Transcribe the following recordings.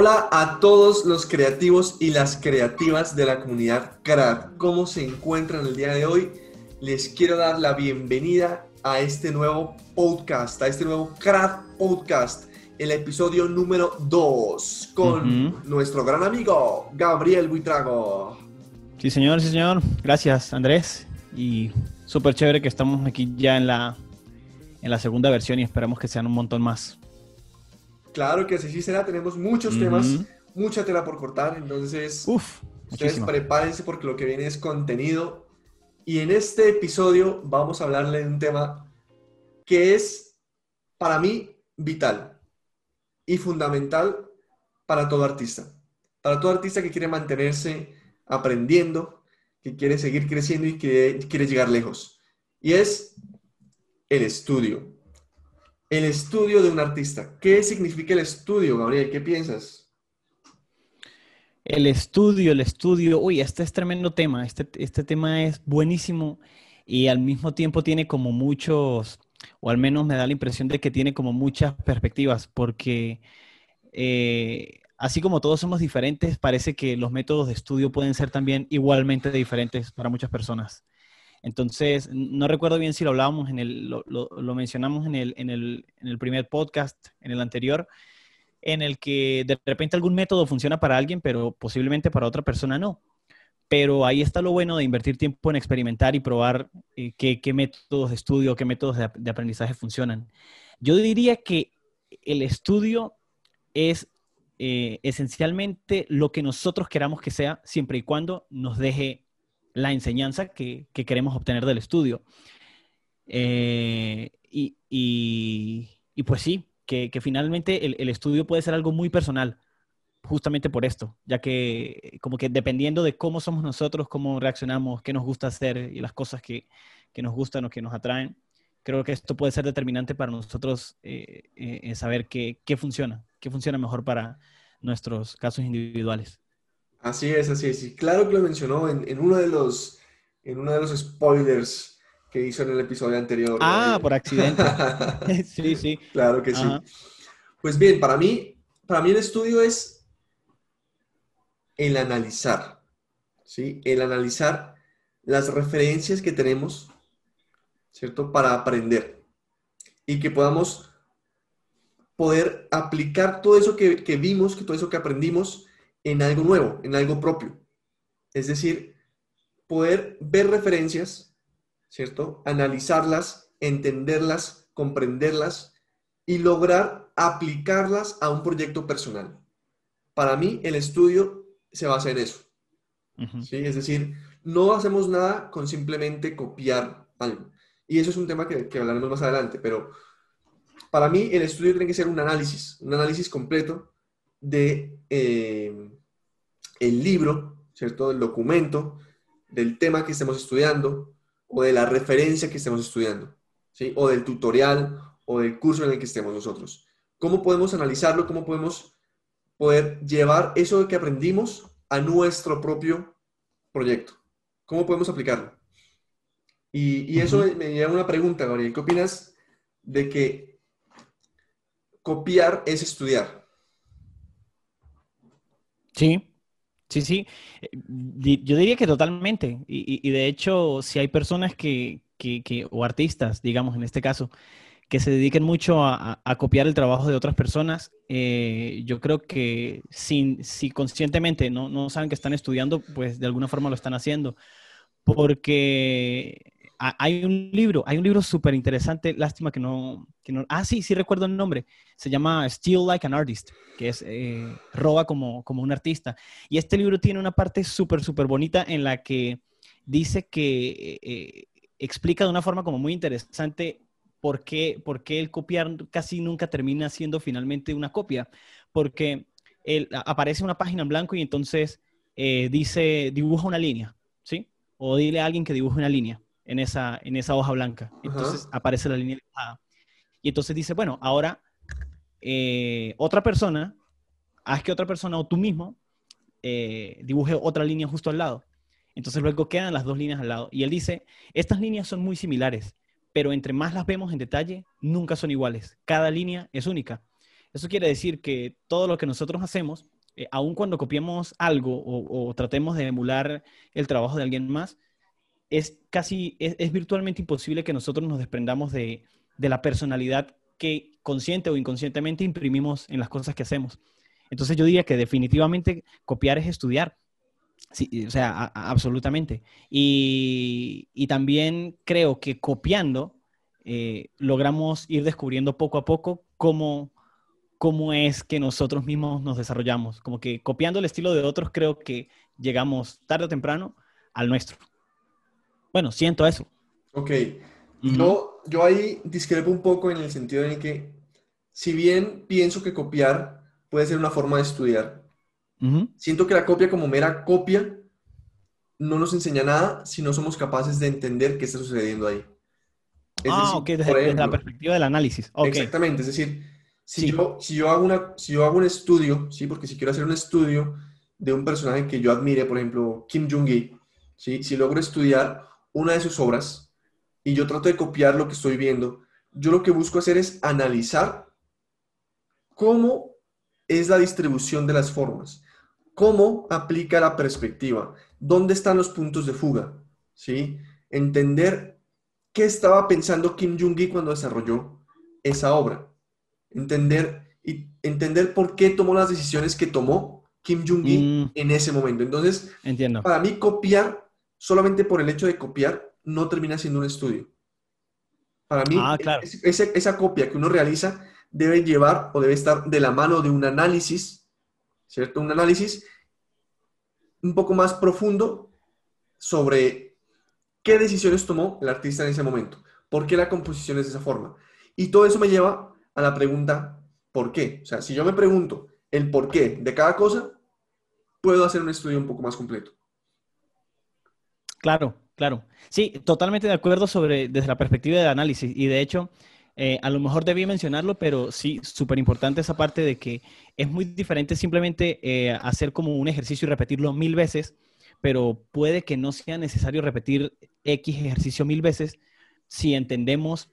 Hola a todos los creativos y las creativas de la comunidad CRAD. ¿Cómo se encuentran el día de hoy? Les quiero dar la bienvenida a este nuevo podcast, a este nuevo CRAD Podcast, el episodio número 2, con nuestro gran amigo Gabriel Buitrago. Sí, señor, sí, señor. Gracias, Andrés. Y súper chévere que estamos aquí ya en la, en la segunda versión y esperamos que sean un montón más. Claro que sí, sí será. Tenemos muchos temas, mucha tela por cortar. Entonces, Uf, ustedes prepárense porque lo que viene es contenido. Y en este episodio vamos a hablarle de un tema que es, para mí, vital y fundamental para todo artista. Para todo artista que quiere mantenerse aprendiendo, que quiere seguir creciendo y que quiere llegar lejos. Y es el estudio el estudio de un artista. ¿Qué significa el estudio, Gabriel? ¿Qué piensas? El estudio, el estudio. Uy, este es tremendo tema. Este, este tema es buenísimo y al mismo tiempo tiene como muchos, o al menos me da la impresión de que tiene como muchas perspectivas, porque eh, así como todos somos diferentes, parece que los métodos de estudio pueden ser también igualmente diferentes para muchas personas. Entonces, no recuerdo bien si lo hablábamos en el, lo, mencionamos en el, en, el, en el primer podcast, en el anterior, en el que de repente algún método funciona para alguien, pero posiblemente para otra persona no. Pero ahí está lo bueno de invertir tiempo en experimentar y probar eh, qué, qué, métodos de estudio, qué métodos de, aprendizaje funcionan. Yo diría que el estudio es eh, esencialmente lo que nosotros queramos que sea, siempre y cuando nos deje la enseñanza que, queremos obtener del estudio. Eh, y, pues sí, que, finalmente el, estudio puede ser algo muy personal, justamente por esto, ya que como que dependiendo de cómo somos nosotros, cómo reaccionamos, qué nos gusta hacer y las cosas que, nos gustan o que nos atraen, creo que esto puede ser determinante para nosotros eh, eh, saber qué funciona, qué funciona mejor para nuestros casos individuales. Así es, así es. Y claro que lo mencionó en, uno de los, en uno de los spoilers que hizo en el episodio anterior. Ah, por accidente. sí, sí. Claro que sí. Pues bien, para mí, para mí el estudio es el analizar, ¿sí? El analizar las referencias que tenemos, ¿cierto? Para aprender y que podamos poder aplicar todo eso que, que vimos, que todo eso que aprendimos en algo nuevo, en algo propio. Es decir, poder ver referencias, ¿cierto? Analizarlas, entenderlas, comprenderlas y lograr aplicarlas a un proyecto personal. Para mí, el estudio se basa en eso. ¿sí? Es decir, no hacemos nada con simplemente copiar algo. Y eso es un tema que, hablaremos más adelante, pero para mí el estudio tiene que ser un análisis, un análisis completo de eh, el libro, ¿cierto? Del documento, del tema que estemos estudiando o de la referencia que estemos estudiando, ¿sí? O del tutorial o del curso en el que estemos nosotros. ¿Cómo podemos analizarlo? ¿Cómo podemos poder llevar eso que aprendimos a nuestro propio proyecto? ¿Cómo podemos aplicarlo? Y, eso me lleva a una pregunta, Gabriel. ¿Qué opinas de que copiar es estudiar? Sí, sí, sí. Eh, yo diría que totalmente. Y, de hecho, si hay personas que, o artistas, digamos, en este caso, que se dediquen mucho a, copiar el trabajo de otras personas, eh, yo creo que sin, si conscientemente no, no saben que están estudiando, pues de alguna forma lo están haciendo. Porque hay un libro, hay un libro súper interesante, lástima que no, que no, ah, sí, sí recuerdo el nombre, se llama Steal Like an Artist, que es eh, roba como, como un artista. Y este libro tiene una parte súper, súper bonita en la que dice que eh, explica de una forma como muy interesante por qué, por qué el copiar casi nunca termina siendo finalmente una copia, porque él, aparece una página en blanco y entonces eh, dice, dibuja una línea, ¿sí? O dile a alguien que dibuje una línea en esa, en esa hoja blanca. Entonces aparece la línea dibujada. Y entonces dice, bueno, ahora eh, otra persona, haz que otra persona o tú mismo eh, dibuje otra línea justo al lado. Entonces luego quedan las dos líneas al lado. Y él dice, estas líneas son muy similares, pero entre más las vemos en detalle, nunca son iguales. Cada línea es única. Eso quiere decir que todo lo que nosotros hacemos, eh, aun cuando copiemos algo o, tratemos de emular el trabajo de alguien más, es casi, es, virtualmente imposible que nosotros nos desprendamos de, de la personalidad que consciente o inconscientemente imprimimos en las cosas que hacemos. Entonces yo diría que definitivamente copiar es estudiar. Sí, o sea, absolutamente. Y, también creo que copiando eh, logramos ir descubriendo poco a poco cómo, cómo es que nosotros mismos nos desarrollamos. Como que copiando el estilo de otros creo que llegamos tarde o temprano al nuestro. Bueno, siento eso. Ok. yo, yo ahí discrepo un poco en el sentido en que, si bien pienso que copiar puede ser una forma de estudiar, siento que la copia como mera copia no nos enseña nada si no somos capaces de entender qué está sucediendo ahí. ah, ok, desde, la perspectiva del análisis. Exactamente, es decir, si, yo, si, yo hago una, si yo hago un estudio, ¿sí? porque si quiero hacer un estudio de un personaje que yo admire, por ejemplo, Kim Jong-il, ¿sí? si logro estudiar una de sus obras y yo trato de copiar lo que estoy viendo, yo lo que busco hacer es analizar cómo es la distribución de las formas, cómo aplica la perspectiva, dónde están los puntos de fuga, ¿sí? Entender qué estaba pensando Kim Jong-il cuando desarrolló esa obra, entender y entender por qué tomó las decisiones que tomó Kim Jong-il mm. en ese momento. Entonces, Entiendo. para mí copiar solamente por el hecho de copiar no termina siendo un estudio. Para mí, ah, esa, copia que uno realiza debe llevar o debe estar de la mano de un análisis, ¿cierto? Un análisis un poco más profundo sobre qué decisiones tomó el artista en ese momento, por qué la composición es de esa forma. Y todo eso me lleva a la pregunta, ¿por qué? O sea, si yo me pregunto el por qué de cada cosa, puedo hacer un estudio un poco más completo. Claro, claro. Sí, totalmente de acuerdo sobre desde la perspectiva del análisis. Y de hecho, eh, a lo mejor debí mencionarlo, pero sí, súper importante esa parte de que es muy diferente simplemente eh, hacer como un ejercicio y repetirlo mil veces, pero puede que no sea necesario repetir X ejercicio mil veces si entendemos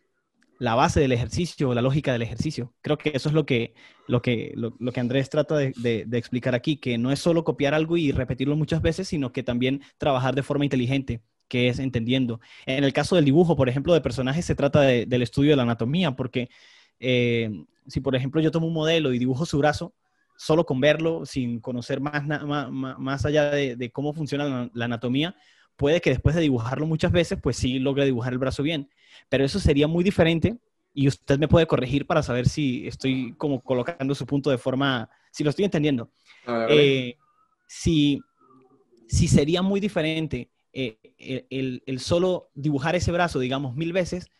la base del ejercicio, la lógica del ejercicio. Creo que eso es lo que, lo que, lo, que Andrés trata de, explicar aquí, que no es solo copiar algo y repetirlo muchas veces, sino que también trabajar de forma inteligente que es entendiendo. En el caso del dibujo, por ejemplo, de personajes, se trata del estudio de la anatomía, porque eh, si, por ejemplo, yo tomo un modelo y dibujo su brazo, solo con verlo, sin conocer más, más, allá de, cómo funciona la, anatomía, puede que después de dibujarlo muchas veces, pues sí logre dibujar el brazo bien. Pero eso sería muy diferente y usted me puede corregir para saber si estoy como colocando su punto de forma, si lo estoy entendiendo. Eh, si, si sería muy diferente eh, el, solo dibujar ese brazo, digamos, mil veces,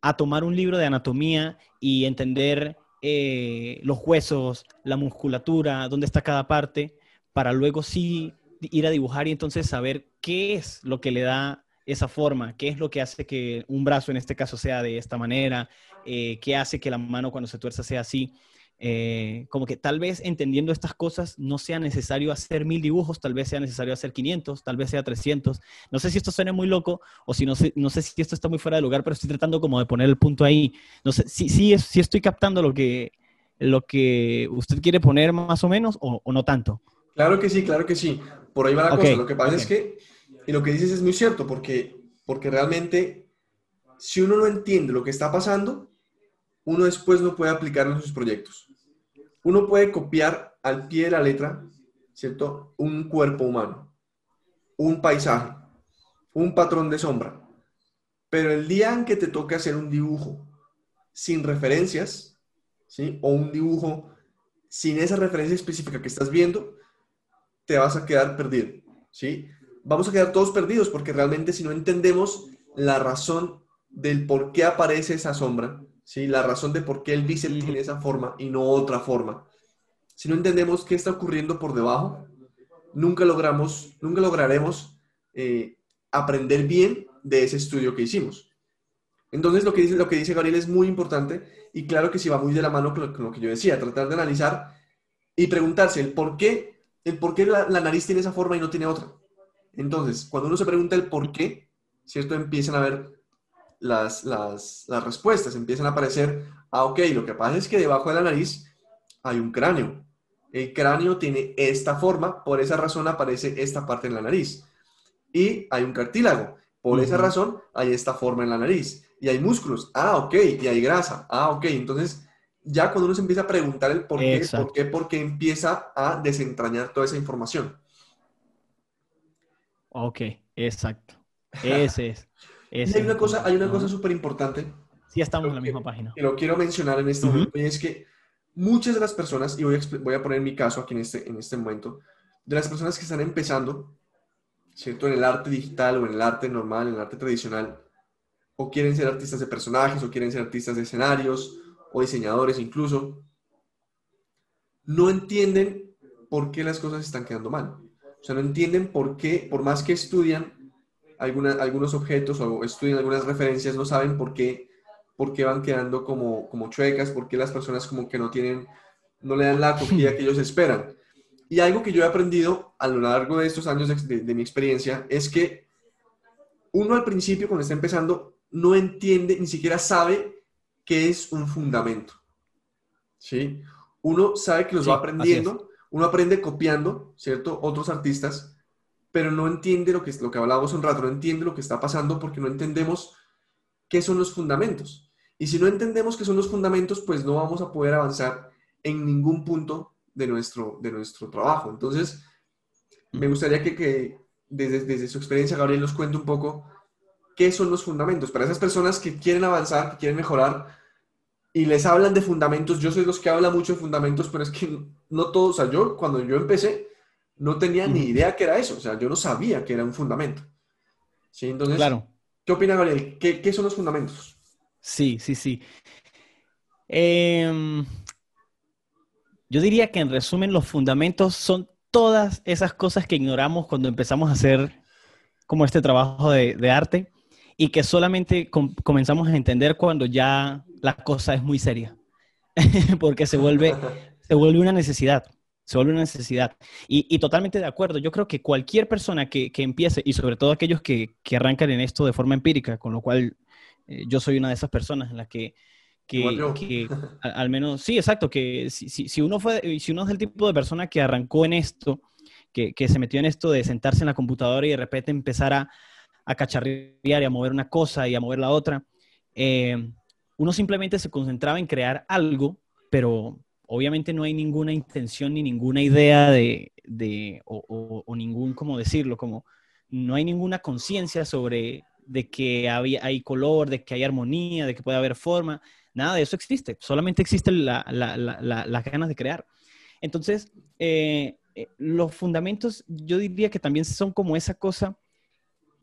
a tomar un libro de anatomía y entender eh, los huesos, la musculatura, dónde está cada parte, para luego sí ir a dibujar y entonces saber qué es lo que le da esa forma, qué es lo que hace que un brazo en este caso sea de esta manera, eh, qué hace que la mano cuando se tuerza sea así. Eh, como que tal vez entendiendo estas cosas no sea necesario hacer mil dibujos, tal vez sea necesario hacer 500, tal vez sea 300. No sé si esto suena muy loco o si no sé, no sé si esto está muy fuera de lugar, pero estoy tratando como de poner el punto ahí. No sé si, si, si estoy captando lo que, lo que usted quiere poner más o menos o, no tanto. Claro que sí, claro que sí. Por ahí va la cosa. Lo que pasa es que, y lo que dices es muy cierto, porque, porque realmente si uno no entiende lo que está pasando, uno después no puede aplicarlo en sus proyectos. Uno puede copiar al pie de la letra, ¿cierto? Un cuerpo humano, un paisaje, un patrón de sombra. Pero el día en que te toque hacer un dibujo sin referencias, ¿sí? O un dibujo sin esa referencia específica que estás viendo, te vas a quedar perdido, ¿sí? Vamos a quedar todos perdidos porque realmente si no entendemos la razón del por qué aparece esa sombra, ¿sí? la razón de por qué el bíceps tiene esa forma y no otra forma. Si no entendemos qué está ocurriendo por debajo, nunca, logramos, nunca lograremos eh, aprender bien de ese estudio que hicimos. Entonces, lo que, dice, lo que dice Gabriel es muy importante y claro que sí va muy de la mano con lo, que yo decía, tratar de analizar y preguntarse el por qué, el por qué la, la, nariz tiene esa forma y no tiene otra. Entonces, cuando uno se pregunta el por qué, ¿cierto? Empiezan a ver las, las, las respuestas, empiezan a aparecer, ah, ok, lo que pasa es que debajo de la nariz hay un cráneo. El cráneo tiene esta forma, por esa razón aparece esta parte en la nariz. Y hay un cartílago, por esa razón hay esta forma en la nariz. Y hay músculos, ah, ok, y hay grasa, ah, ok. Entonces, ya cuando uno se empieza a preguntar el por qué, por qué, por qué, empieza a desentrañar toda esa información. Ok, exacto. Ese es. y hay una cosa, hay una cosa súper importante. Sí, estamos en la misma página. Y lo quiero mencionar en este momento, y es que muchas de las personas, y voy a, voy a poner mi caso aquí en este, en este momento, de las personas que están empezando, ¿cierto? En el arte digital o en el arte normal, en el arte tradicional, o quieren ser artistas de personajes, o quieren ser artistas de escenarios, o diseñadores incluso, no entienden por qué las cosas están quedando mal. O sea, no entienden por qué, por más que estudian algunos objetos o estudian algunas referencias, no saben por qué, por qué van quedando como, como chuecas, por qué las personas como que no tienen, no le dan la acogida que ellos esperan. Y algo que yo he aprendido a lo largo de estos años de, mi experiencia es que uno al principio, cuando está empezando, no entiende, ni siquiera sabe qué es un fundamento. ¿Sí? Uno sabe que los va aprendiendo, uno aprende copiando, ¿cierto? Otros artistas, pero no entiende lo que, lo que hablábamos un rato, no entiende lo que está pasando porque no entendemos qué son los fundamentos. Y si no entendemos qué son los fundamentos, pues no vamos a poder avanzar en ningún punto de nuestro, de nuestro trabajo. Entonces, me gustaría que, desde, desde, su experiencia, Gabriel, nos cuente un poco qué son los fundamentos. Para esas personas que quieren avanzar, que quieren mejorar y les hablan de fundamentos, yo soy los que hablan mucho de fundamentos, pero es que no todos, o sea, yo cuando yo empecé, no tenía ni idea que era eso, o sea, yo no sabía que era un fundamento. ¿Sí? Entonces, claro. ¿qué opina Gabriel? ¿Qué, son los fundamentos? Sí, sí, sí. Em, yo diría que en resumen los fundamentos son todas esas cosas que ignoramos cuando empezamos a hacer como este trabajo de, arte y que solamente comenzamos a entender cuando ya la cosa es muy seria, porque se vuelve, se vuelve una necesidad se vuelve una necesidad. Y, totalmente de acuerdo. Yo creo que cualquier persona que, empiece, y sobre todo aquellos que, arrancan en esto de forma empírica, con lo cual eh, yo soy una de esas personas en las que, que, al, menos, sí, exacto, que si, si, uno fue, si uno es el tipo de persona que arrancó en esto, que, se metió en esto de sentarse en la computadora y de repente empezar a, a cacharrear y a mover una cosa y a mover la otra, eh, uno simplemente se concentraba en crear algo, pero, obviamente no hay ninguna intención ni ninguna idea de, o, ningún, ¿cómo decirlo? Como no hay ninguna conciencia sobre de que había, hay color, de que hay armonía, de que puede haber forma. Nada de eso existe. Solamente existen las ganas de crear. Entonces, eh, eh, los fundamentos, yo diría que también son como esa cosa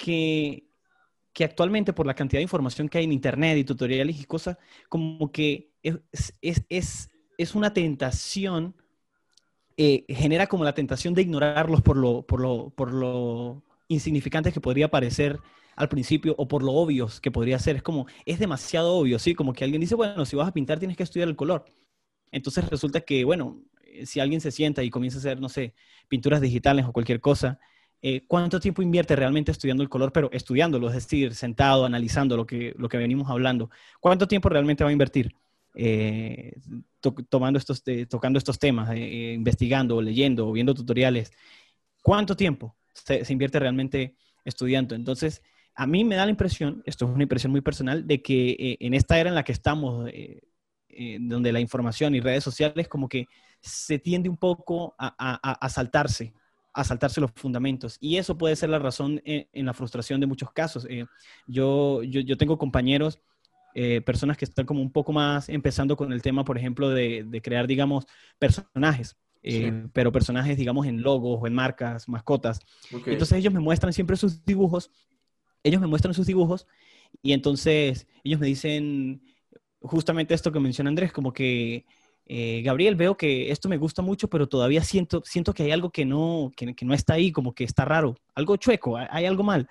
que, actualmente por la cantidad de información que hay en Internet y tutoriales y cosas, como que es, es es una tentación, eh, genera como la tentación de ignorarlos por lo, por lo, por lo insignificantes que podría parecer al principio o por lo obvios que podría ser. Es como, es demasiado obvio, ¿sí? Como que alguien dice, bueno, si vas a pintar tienes que estudiar el color. Entonces resulta que, bueno, eh, si alguien se sienta y comienza a hacer, no sé, pinturas digitales o cualquier cosa, eh, ¿cuánto tiempo invierte realmente estudiando el color, pero estudiándolo, es decir, sentado, analizando lo que, lo que venimos hablando? ¿Cuánto tiempo realmente va a invertir? Eh, tomando estos, tocando estos temas, eh, investigando, leyendo, viendo tutoriales. ¿Cuánto tiempo se, invierte realmente estudiando? Entonces, a mí me da la impresión, esto es una impresión muy personal, de que eh, en esta era en la que estamos, donde la información y redes sociales como que se tiende un poco a, saltarse, a saltarse los fundamentos. Y eso puede ser la razón en, la frustración de muchos casos. yo, yo, yo tengo compañeros eh, personas que están como un poco más empezando con el tema, por ejemplo, de, crear, digamos, personajes. Eh, pero personajes, digamos, en logos o en marcas, mascotas. Entonces ellos me muestran siempre sus dibujos, ellos me muestran sus dibujos y entonces ellos me dicen justamente esto que menciona Andrés, como que, eh, Gabriel, veo que esto me gusta mucho, pero todavía siento, siento que hay algo que no, que, que no está ahí, como que está raro, algo chueco, hay algo mal.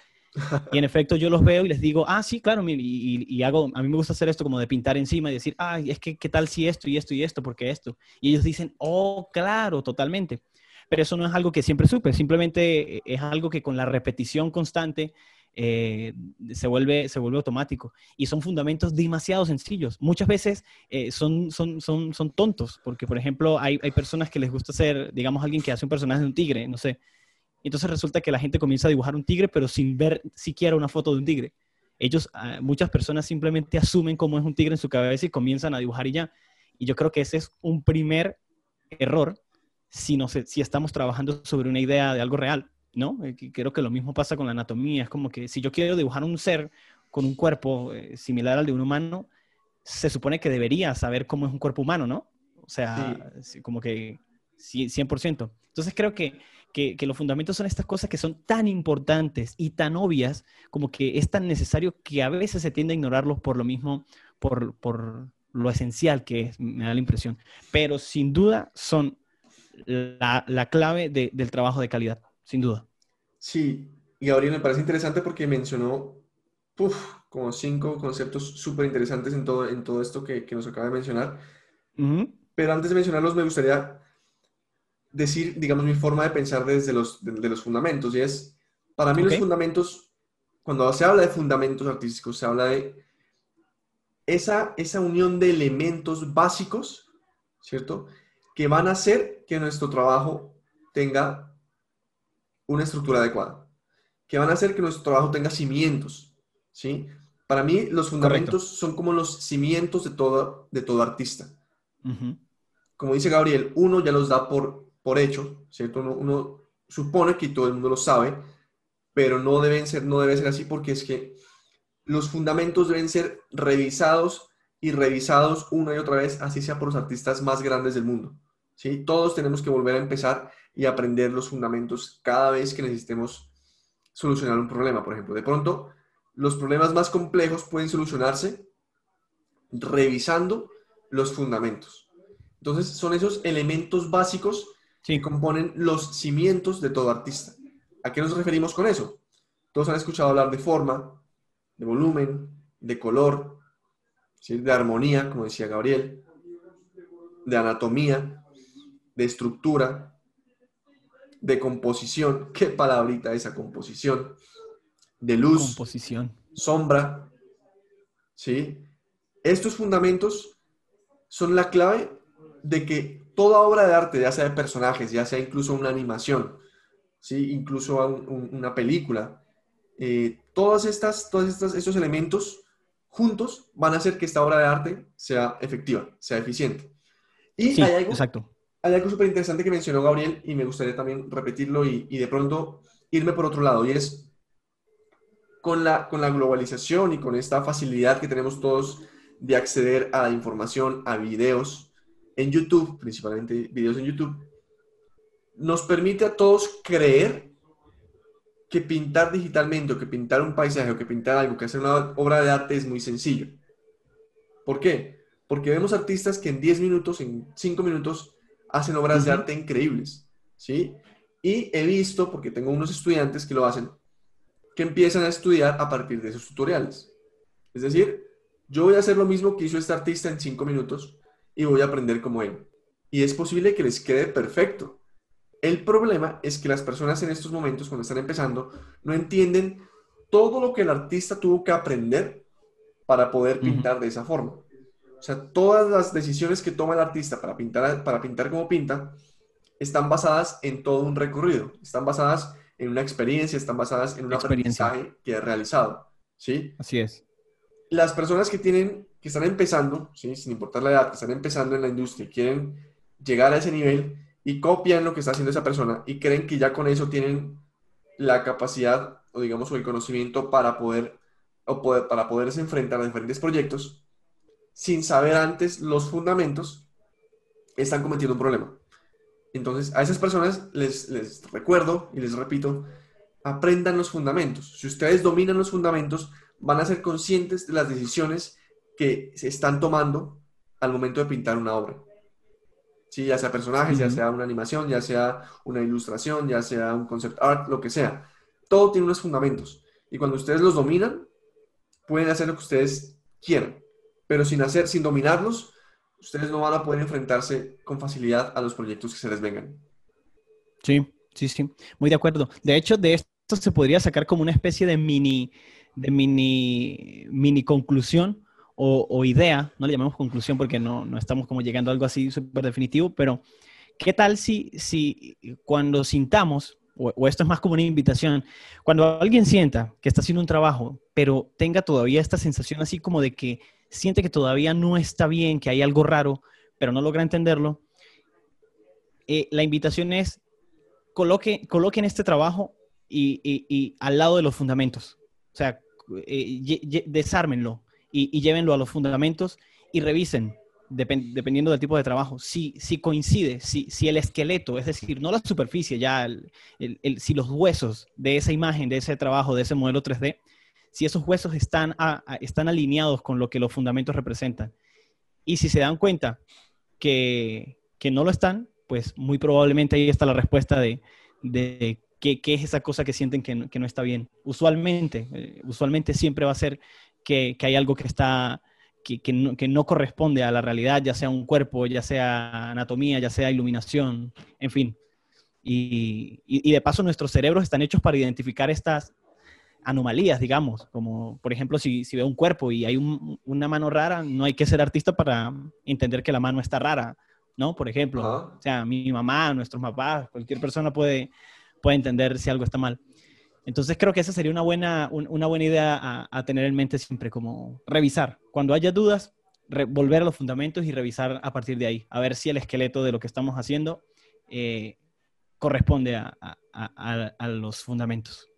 Y en efecto yo los veo y les digo, ah, sí, claro, y, y, hago, a mí me gusta hacer esto como de pintar encima y decir, ah, es que, ¿qué tal si esto y esto y esto? porque esto? Y ellos dicen, oh, claro, totalmente. Pero eso no es algo que siempre supe, simplemente es algo que con la repetición constante eh, se, vuelve, se vuelve automático. Y son fundamentos demasiado sencillos. Muchas veces eh, son, son, son, son tontos, porque por ejemplo hay, hay personas que les gusta ser, digamos, alguien que hace un personaje de un tigre, no sé. Entonces resulta que la gente comienza a dibujar un tigre, pero sin ver siquiera una foto de un tigre. Ellos, ah, muchas personas simplemente asumen cómo es un tigre en su cabeza y comienzan a dibujar y ya. Y yo creo que ese es un primer error si, no si estamos trabajando sobre una idea de algo real. ¿No? Eh, creo que lo mismo pasa con la anatomía. Es como que si yo quiero dibujar un ser con un cuerpo eh, similar al de un humano, se supone que debería saber cómo es un cuerpo humano, ¿no? O sea, como que 100%. Entonces creo que, que, los fundamentos son estas cosas que son tan importantes y tan obvias como que es tan necesario que a veces se tiende a ignorarlos por lo mismo, por, por lo esencial que es, me da la impresión. Pero sin duda son la, la clave del trabajo de calidad sin duda. Sí, y Gabriel me parece interesante porque mencionó como cinco conceptos súper interesantes en todo, en todo esto que, nos acaba de mencionar. Pero antes de mencionarlos, me gustaría decir, digamos, mi forma de pensar desde los, de, los fundamentos. Y es, para mí los fundamentos, cuando se habla de fundamentos artísticos, se habla de esa, esa unión de elementos básicos, ¿cierto? Que van a hacer que nuestro trabajo tenga una estructura adecuada, que van a hacer que nuestro trabajo tenga cimientos, ¿sí? Para mí, los fundamentos son como los cimientos de todo, de todo artista. Como dice Gabriel, uno ya los da por, por hecho, ¿cierto? Uno, supone que todo el mundo lo sabe, pero no, deben ser, no debe ser así porque es que los fundamentos deben ser revisados y revisados una y otra vez, así sea por los artistas más grandes del mundo. ¿Sí? Todos tenemos que volver a empezar y aprender los fundamentos cada vez que necesitemos solucionar un problema. Por ejemplo, de pronto, los problemas más complejos pueden solucionarse revisando los fundamentos. Entonces, son esos elementos básicos que componen los cimientos de todo artista. ¿A qué nos referimos con eso? Todos han escuchado hablar de forma, de volumen, de color, de armonía, como decía Gabriel, de anatomía, de estructura, de composición, qué palabrita esa composición, de luz, composición. sombra, ¿sí? Estos fundamentos son la clave de que toda obra de arte, ya sea de personajes, ya sea incluso una animación, ¿sí? incluso una película, eh, todas estas, todos estos, estos elementos juntos van a hacer que esta obra de arte sea efectiva, sea eficiente. Y hay algo, exacto hay algo súper interesante que mencionó Gabriel y me gustaría también repetirlo y, de pronto irme por otro lado y es con la, con la globalización y con esta facilidad que tenemos todos de acceder a información, a videos en YouTube, principalmente videos en YouTube, nos permite a todos creer que pintar digitalmente o que pintar un paisaje o que pintar algo, que hacer una obra de arte es muy sencillo. ¿Por qué? Porque vemos artistas que en 10 minutos, en 5 minutos, hacen obras de arte increíbles, ¿sí? Y he visto, porque tengo unos estudiantes que lo hacen, que empiezan a estudiar a partir de esos tutoriales. Es decir, yo voy a hacer lo mismo que hizo este artista en cinco minutos y voy a aprender como él. Y es posible que les quede perfecto. El problema es que las personas en estos momentos, cuando están empezando, no entienden todo lo que el artista tuvo que aprender para poder pintar de esa forma. O sea, todas las decisiones que toma el artista para pintar, para pintar como pinta están basadas en todo un recorrido, están basadas en una experiencia, están basadas en un aprendizaje que ha realizado, ¿sí? Así es. Las personas que tienen, que están empezando, ¿sí? Sin importar la edad, que están empezando en la industria, quieren llegar a ese nivel y copian lo que está haciendo esa persona y creen que ya con eso tienen la capacidad o digamos o el conocimiento para poder, o poder, para poderse enfrentar a diferentes proyectos sin saber antes los fundamentos, están cometiendo un problema. Entonces, a esas personas les, les recuerdo y les repito, aprendan los fundamentos. Si ustedes dominan los fundamentos, van a ser conscientes de las decisiones que se están tomando al momento de pintar una obra. Sí, ya sea personajes, ya sea una animación, ya sea una ilustración, ya sea un concept art, lo que sea. Todo tiene unos fundamentos. Y cuando ustedes los dominan, pueden hacer lo que ustedes quieran pero sin hacer, sin dominarlos, ustedes no van a poder enfrentarse con facilidad a los proyectos que se les vengan. Sí, sí, sí, muy de acuerdo. De hecho, de esto se podría sacar como una especie de mini, de mini, mini conclusión o, idea, no le llamemos conclusión porque no, no estamos como llegando a algo así súper definitivo, pero ¿qué tal si, si cuando sintamos, o, o, esto es más como una invitación, cuando alguien sienta que está haciendo un trabajo, pero tenga todavía esta sensación así como de que siente que todavía no está bien, que hay algo raro, pero no logra entenderlo, eh, la invitación es coloque, coloquen este trabajo y, al lado de los fundamentos. O sea, eh, desármenlo y, llévenlo a los fundamentos y revisen, dependiendo del tipo de trabajo, si, si coincide, si, si el esqueleto, es decir, no la superficie, ya, si los huesos de esa imagen, de ese trabajo, de ese modelo 3D, si esos huesos están, están alineados con lo que los fundamentos representan. Y si se dan cuenta que, que no lo están, pues muy probablemente ahí está la respuesta de, de qué, qué, es esa cosa que sienten que no, que no está bien. Usualmente, eh, usualmente siempre va a ser que, que hay algo que está... Que, que, no, que, no, corresponde a la realidad, ya sea un cuerpo, ya sea anatomía, ya sea iluminación, en fin. Y, y, y de paso nuestros cerebros están hechos para identificar estas anomalías, digamos, como por ejemplo si, si veo un cuerpo y hay un, una mano rara, no hay que ser artista para entender que la mano está rara ¿no? Por ejemplo, o sea, mi mamá, nuestros papás, cualquier persona puede, puede entender si algo está mal. Entonces creo que esa sería una buena, una buena idea a, tener en mente siempre, como revisar. Cuando haya dudas, volver a los fundamentos y revisar a partir de ahí, a ver si el esqueleto de lo que estamos haciendo eh, corresponde a, a, los fundamentos.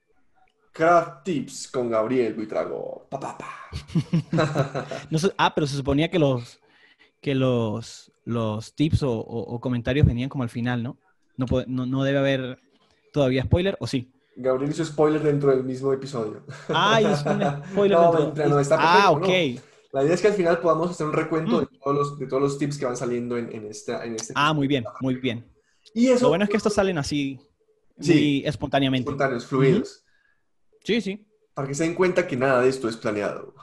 Craft Tips con Gabriel Buitrago. Pa, pa, ah, pero se suponía que los, que los, los tips o, comentarios venían como al final, ¿no? No, no, debe haber todavía spoiler, ¿o sí? Gabriel hizo spoiler dentro del mismo episodio. Ah, hizo spoiler no, está Ah, ok. La idea es que al final podamos hacer un recuento de, mm. todos los, de todos los tips que van saliendo en, en, esta, en este Ah, muy bien, muy bien. Y eso, Lo bueno es que estos salen así, sí, espontáneamente. Espontáneos, fluidos. Sí, sí. Para que se den cuenta que nada de esto es planeado.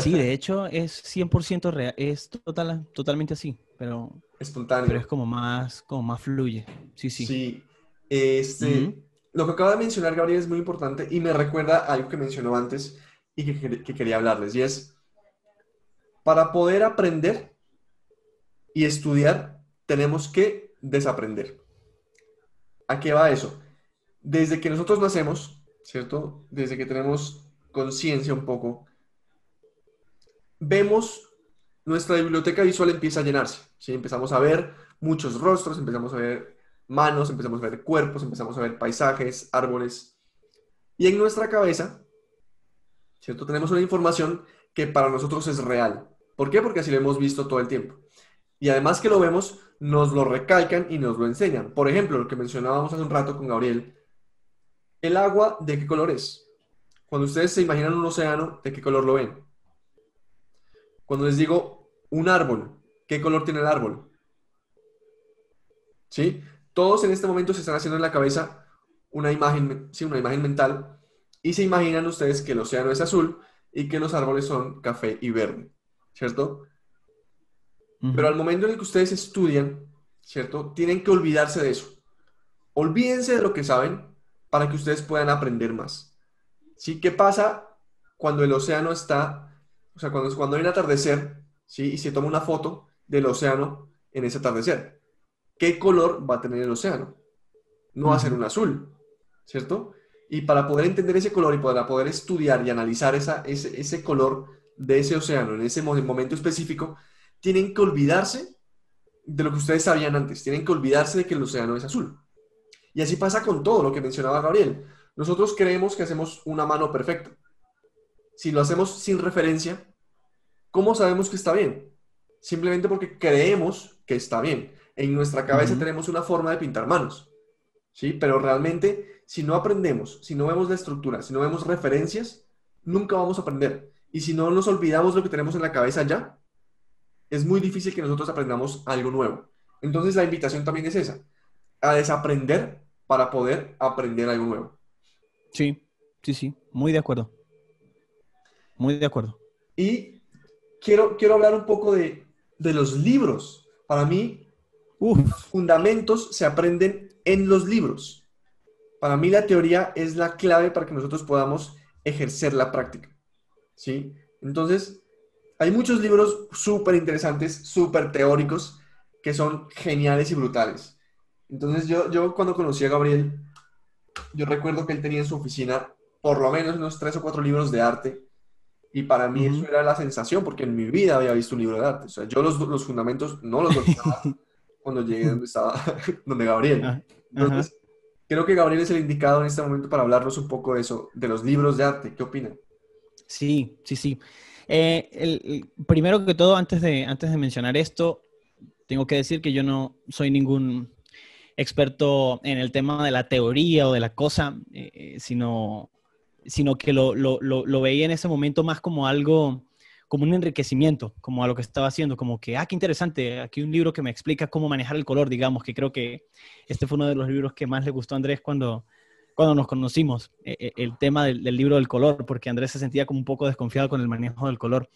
Sí, de hecho es 100% real, es total, totalmente así, pero, Espontáneo. pero es como más, como más fluye. Sí, sí. Sí. Este, Lo que acaba de mencionar Gabriel es muy importante y me recuerda algo que mencionó antes y que, que quería hablarles, y es, para poder aprender y estudiar, tenemos que desaprender. ¿A qué va eso? Desde que nosotros nacemos, ¿cierto? Desde que tenemos conciencia un poco, vemos nuestra biblioteca visual empieza a llenarse. ¿sí? Empezamos a ver muchos rostros, empezamos a ver manos, empezamos a ver cuerpos, empezamos a ver paisajes, árboles. Y en nuestra cabeza, ¿cierto? Tenemos una información que para nosotros es real. ¿Por qué? Porque así lo hemos visto todo el tiempo. Y además que lo vemos, nos lo recalcan y nos lo enseñan. Por ejemplo, lo que mencionábamos hace un rato con Gabriel, el agua, ¿de qué color es? Cuando ustedes se imaginan un océano, ¿de qué color lo ven? Cuando les digo un árbol, ¿qué color tiene el árbol? ¿Sí? Todos en este momento se están haciendo en la cabeza una imagen, sí, una imagen mental y se imaginan ustedes que el océano es azul y que los árboles son café y verde, ¿cierto? Pero al momento en el que ustedes estudian, ¿cierto? Tienen que olvidarse de eso. Olvídense de lo que saben para que ustedes puedan aprender más. ¿Sí? ¿Qué pasa cuando el océano está o sea, cuando, cuando hay un atardecer, ¿sí? Y se toma una foto del océano en ese atardecer. ¿Qué color va a tener el océano? No va a ser un azul, ¿cierto? Y para poder entender ese color y para poder estudiar y analizar esa, ese, ese color de ese océano en ese momento específico, tienen que olvidarse de lo que ustedes sabían antes. Tienen que olvidarse de que el océano es azul. Y así pasa con todo lo que mencionaba Gabriel. Nosotros creemos que hacemos una mano perfecta si lo hacemos sin referencia, ¿cómo sabemos que está bien? Simplemente porque creemos que está bien. En nuestra cabeza tenemos una forma de pintar manos, ¿sí? Pero realmente, si no aprendemos, si no vemos la estructura, si no vemos referencias, nunca vamos a aprender. Y si no nos olvidamos lo que tenemos en la cabeza ya, es muy difícil que nosotros aprendamos algo nuevo. Entonces la invitación también es esa, a desaprender para poder aprender algo nuevo. Sí, sí, sí, muy de acuerdo. Muy de acuerdo. Y quiero, quiero hablar un poco de, los libros. Para mí, fundamentos se aprenden en los libros. para mí la teoría es la clave para que nosotros podamos ejercer la práctica. ¿Sí? Entonces, hay muchos libros súper interesantes, súper teóricos, que son geniales y brutales. Entonces, yo, yo cuando conocí a Gabriel, yo recuerdo que él tenía en su oficina por lo menos unos tres o cuatro libros de arte. Y para mí eso era la sensación, porque en mi vida había visto un libro de arte. O sea, yo los, los fundamentos no los dominaba cuando llegué donde estaba, donde Gabriel. Ah, Entonces, creo que Gabriel es el indicado en este momento para hablarnos un poco de eso, de los libros de arte. ¿Qué opinan? Sí, sí, sí. Eh, el, primero que todo, antes de, antes de mencionar esto, tengo que decir que yo no soy ningún experto en el tema de la teoría o de la cosa, eh, eh, sino, sino que lo, lo, lo, veía en ese momento más como algo, como un enriquecimiento, como a lo que estaba haciendo, como que, ah, qué interesante, aquí un libro que me explica cómo manejar el color, digamos, que creo que este fue uno de los libros que más le gustó a Andrés cuando, cuando nos conocimos, eh, el tema del, libro del color, porque Andrés se sentía como un poco desconfiado con el manejo del color.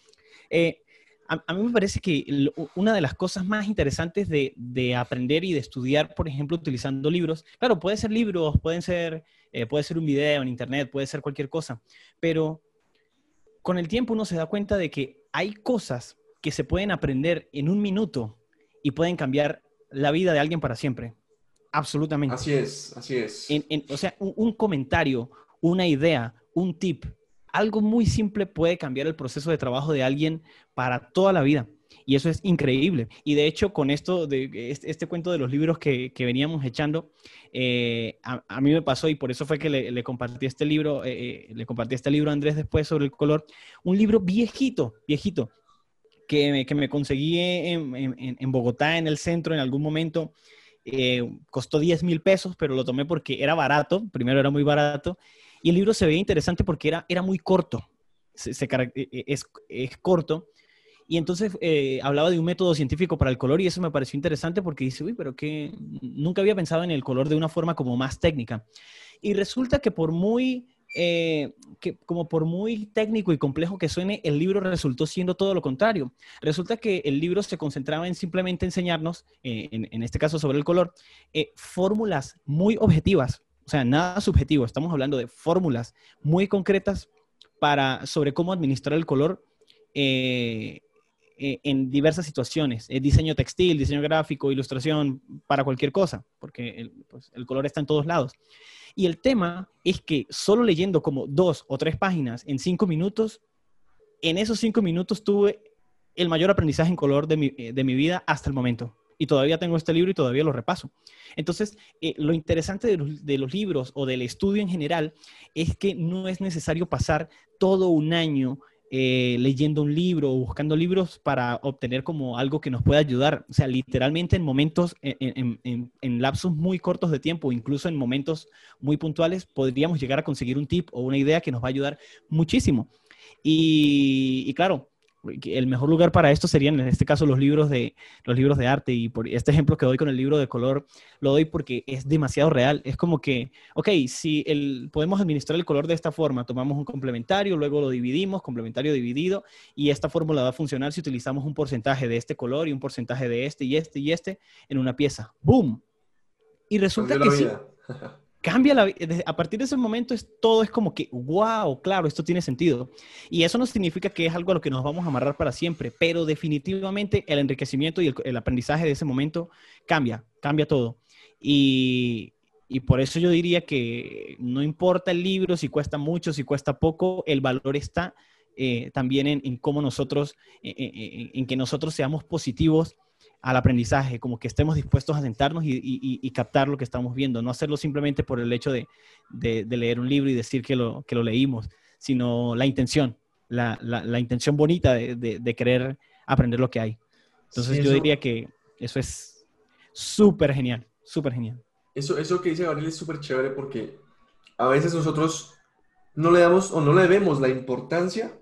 Eh, a, mí me parece que una de las cosas más interesantes de, aprender y de estudiar, por ejemplo, utilizando libros, claro, puede ser libros, pueden ser, eh, puede ser un video en internet, puede ser cualquier cosa, pero con el tiempo uno se da cuenta de que hay cosas que se pueden aprender en un minuto y pueden cambiar la vida de alguien para siempre. Absolutamente. Así es, así es. o sea, un comentario, una idea, un tip, algo muy simple puede cambiar el proceso de trabajo de alguien para toda la vida. Y eso es increíble. Y de hecho, con esto, de este, cuento de los libros que, veníamos echando, eh, a, mí me pasó y por eso fue que le, compartí este libro, eh, eh, le compartí este libro a Andrés después sobre el color, un libro viejito, viejito, que me, que me conseguí en, Bogotá, en el centro, en algún momento. costó 10 mil pesos, pero lo tomé porque era barato, primero era muy barato, y el libro se veía interesante porque era, era muy corto, e, e, es, es, corto. Y entonces eh, hablaba de un método científico para el color y eso me pareció interesante porque dice, uy, pero que nunca había pensado en el color de una forma como más técnica. Y resulta que por muy, eh, que como por muy técnico y complejo que suene, el libro resultó siendo todo lo contrario. Resulta que el libro se concentraba en simplemente enseñarnos, eh, en, en, este caso sobre el color, fórmulas muy objetivas o sea, nada subjetivo, estamos hablando de fórmulas muy concretas para, sobre cómo administrar el color eh, eh, en diversas situaciones, eh, diseño textil, diseño gráfico, ilustración, para cualquier cosa, porque pues, el, color está en todos lados. Y el tema es que solo leyendo como dos o tres páginas en cinco minutos, en esos cinco minutos tuve el mayor aprendizaje en color de mi, de mi vida hasta el momento y todavía tengo este libro y todavía lo repaso. Entonces, eh, lo interesante de los, libros o del estudio en general es que no es necesario pasar todo un año eh, leyendo un libro o buscando libros para obtener como algo que nos pueda ayudar. O sea, literalmente en momentos, en, en, lapsos muy cortos de tiempo, incluso en momentos muy puntuales, podríamos llegar a conseguir un tip o una idea que nos va a ayudar muchísimo. Y claro, el mejor lugar para esto serían en este caso los libros de los libros de arte. Y por este ejemplo que doy con el libro de color lo doy porque es demasiado real. Es como que ok si el, podemos administrar el color de esta forma tomamos un complementario luego lo dividimos complementario dividido y esta fórmula va a funcionar si utilizamos un porcentaje de este color y un porcentaje de este y este y este en una pieza. Boom y resulta que sí cambia la a partir de ese momento es todo es como que wow, claro, esto tiene sentido. Y eso no significa que es algo a lo que nos vamos a amarrar para siempre, pero definitivamente el enriquecimiento y el, aprendizaje de ese momento cambia, cambia todo. Y, y, por eso yo diría que no importa el libro, si cuesta mucho, si cuesta poco, el valor está eh, también en, cómo nosotros, en que nosotros seamos positivos al aprendizaje, como que estemos dispuestos a sentarnos y, captar lo que estamos viendo, no hacerlo simplemente por el hecho de, leer un libro y decir que lo, que lo leímos, sino la intención, la, intención bonita de, querer aprender lo que hay. Entonces yo diría que eso es súper genial, súper genial. Eso, eso que dice Gabriel es súper chévere porque a veces nosotros no le damos o no le vemos la importancia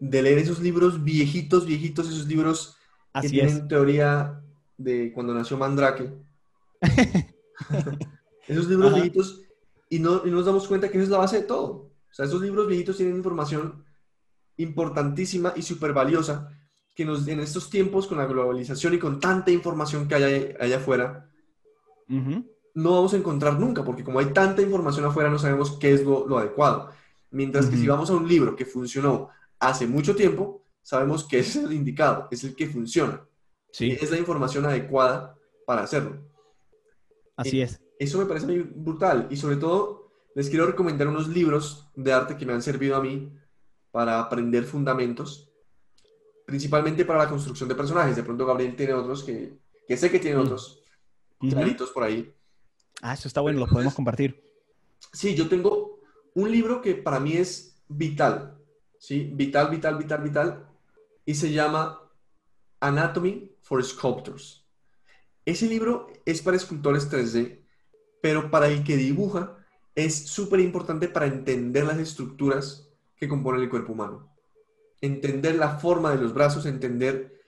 de leer esos libros viejitos, viejitos, esos libros que tienen teoría de cuando nació Mandrake. esos libros viejitos, y no, nos damos cuenta que eso es la base de todo. O sea, esos libros viejitos tienen información importantísima y súper valiosa que nos, en estos tiempos, con la globalización y con tanta información que hay allá afuera, no vamos a encontrar nunca, porque como hay tanta información afuera, no sabemos qué es lo, lo adecuado. Mientras que si vamos a un libro que funcionó hace mucho tiempo, sabemos que ese es el indicado, es el que funciona. Sí, Es la información adecuada para hacerlo. así es. Eso me parece mí brutal. Y sobre todo, les quiero recomendar unos libros de arte que me han servido a mí para aprender fundamentos, principalmente para la construcción de personajes. De pronto Gabriel tiene otros que, que sé que tiene Mm. otros Ujú. claritos por ahí. Ah, eso está bueno, los podemos compartir. Sí, yo tengo un libro que para mí es vital, ¿sí? Vital, vital, vital, vital, y se llama Anatomy for Sculptors. Ese libro es para escultores 3D, pero para el que dibuja es súper importante para entender las estructuras que componen el cuerpo humano. Entender la forma de los brazos, entender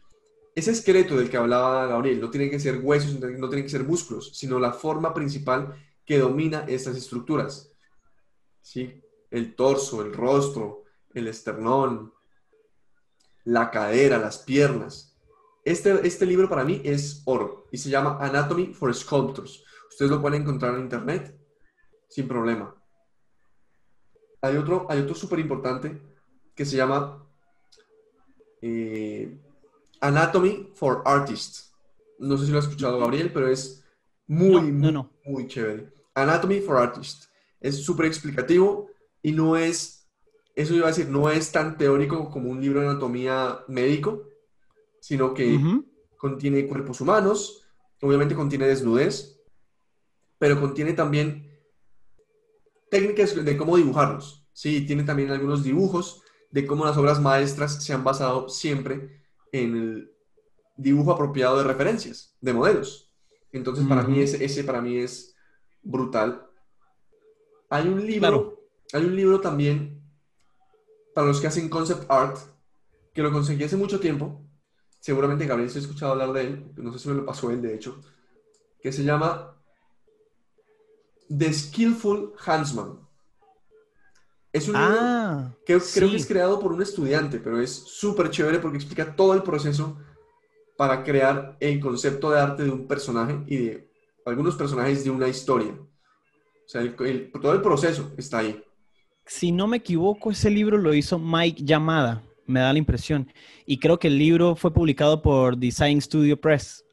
ese esqueleto del que hablaba Gabriel. No tiene que ser huesos, no tienen que ser músculos, sino la forma principal que domina estas estructuras. ¿Sí? El torso, el rostro, el esternón, la cadera, las piernas. Este, este libro para mí es oro y se llama Anatomy for Sculptors. Ustedes lo pueden encontrar en internet sin problema. Hay otro, hay otro súper importante que se llama eh, Anatomy for Artists. No sé si lo has escuchado, Gabriel, pero es muy, No, muy, no, muy chévere. Anatomy for Artists. Es súper explicativo y no es, eso iba a decir, no es tan teórico como un libro de anatomía médico, sino que contiene cuerpos humanos, obviamente contiene desnudez, pero contiene también técnicas de cómo dibujarlos. Sí, tiene también algunos dibujos de cómo las obras maestras se han basado siempre en el dibujo apropiado de referencias, de modelos. Entonces, para mí, ese, ese para mí es brutal. Hay un libro, Claro. hay un libro también para los que hacen concept art, que lo conseguí hace mucho tiempo. Seguramente Gabriel se ha escuchado hablar de él, no sé si me lo pasó él, de hecho, que se llama The Skillful Handsman. Es un libro Ah, que creo que sí. es creado por un estudiante, pero es súper chévere porque explica todo el proceso para crear el concepto de arte de un personaje y de algunos personajes de una historia. O sea, el- el- todo el proceso está ahí. Si no me equivoco, ese libro lo hizo Mike Yamada, me da la impresión. Y creo que el libro fue publicado por Design Studio Press,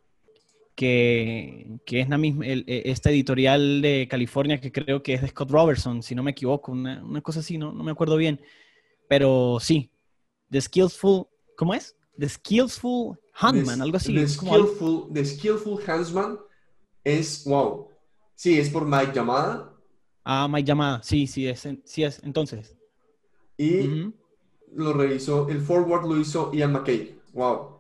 que, que es la misma, el- e- esta editorial de California que creo que es de Scott Robertson, si no me equivoco, una, una cosa así, no, no me acuerdo bien. Pero sí, The Skillful, ¿cómo es? The Skillful Handman, The- algo así. The Skillful, The Skillful Handsman es, wow. Sí, es por Mike Yamada Ah, Mike Yamada, sí, sí es, sí es, entonces. y lo revisó, el forward lo hizo Ian McKay. Wow.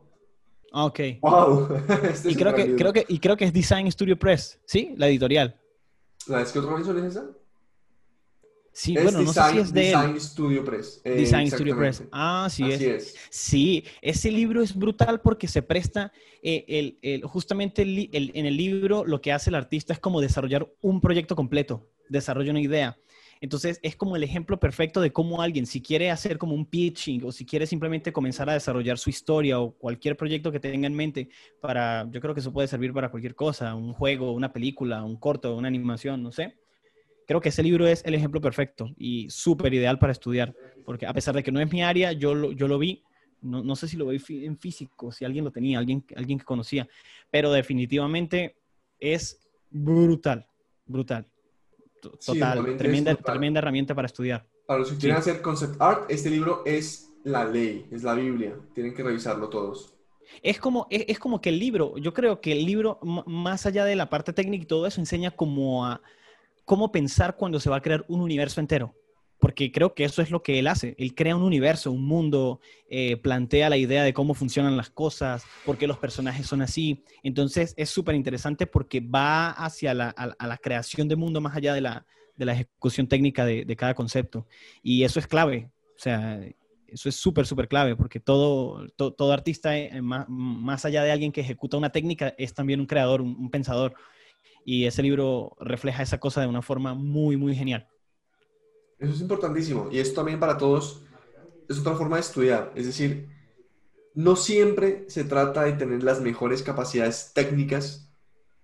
Ah, ok. Wow. Este Y creo que, creo que, y creo que es Design Studio Press, ¿sí? La editorial. ¿La es que otra organización es esa? Sí, es bueno, no sé Design, si es de Design él. Studio Press. Eh, Design Studio Press. Ah, sí es. es. Sí, ese libro es brutal porque se presta, eh, el, el- justamente el- en el libro lo que hace el artista es como desarrollar un proyecto completo, desarrolla una idea. Entonces es como el ejemplo perfecto de cómo alguien, si quiere hacer como un pitching o si quiere simplemente comenzar a desarrollar su historia o cualquier proyecto que tenga en mente, para, yo creo que eso puede servir para cualquier cosa, un juego, una película, un corto, una animación, no sé. Creo que ese libro es el ejemplo perfecto y súper ideal para estudiar, porque a pesar de que no es mi área, yo lo, yo lo vi, no, no sé si lo vi en físico, si alguien lo tenía, alguien, alguien que conocía, pero definitivamente es brutal, brutal. To- Sí, Total, tremenda, herramienta para estudiar. Para los que Sí. quieren hacer concept art, este libro es la ley, es la Biblia. Tienen que revisarlo todos. Es como, es, es como que el libro, yo creo que el libro, más allá de la parte técnica y todo eso, enseña como a cómo pensar cuando se va a crear un universo entero. Porque creo que eso es lo que él hace. Él crea un universo, un mundo, eh, plantea la idea de cómo funcionan las cosas, por qué los personajes son así. Entonces es súper interesante porque va hacia la, la creación de mundo más allá de la, de la ejecución técnica de, cada concepto. Y eso es clave. O sea, eso es súper, súper clave porque todo, to- todo artista, eh, más, más allá de alguien que ejecuta una técnica, es también un creador, un pensador. Y ese libro refleja esa cosa de una forma muy, muy genial. Eso es importantísimo. Y esto también para todos es otra forma de estudiar. Es decir, no siempre se trata de tener las mejores capacidades técnicas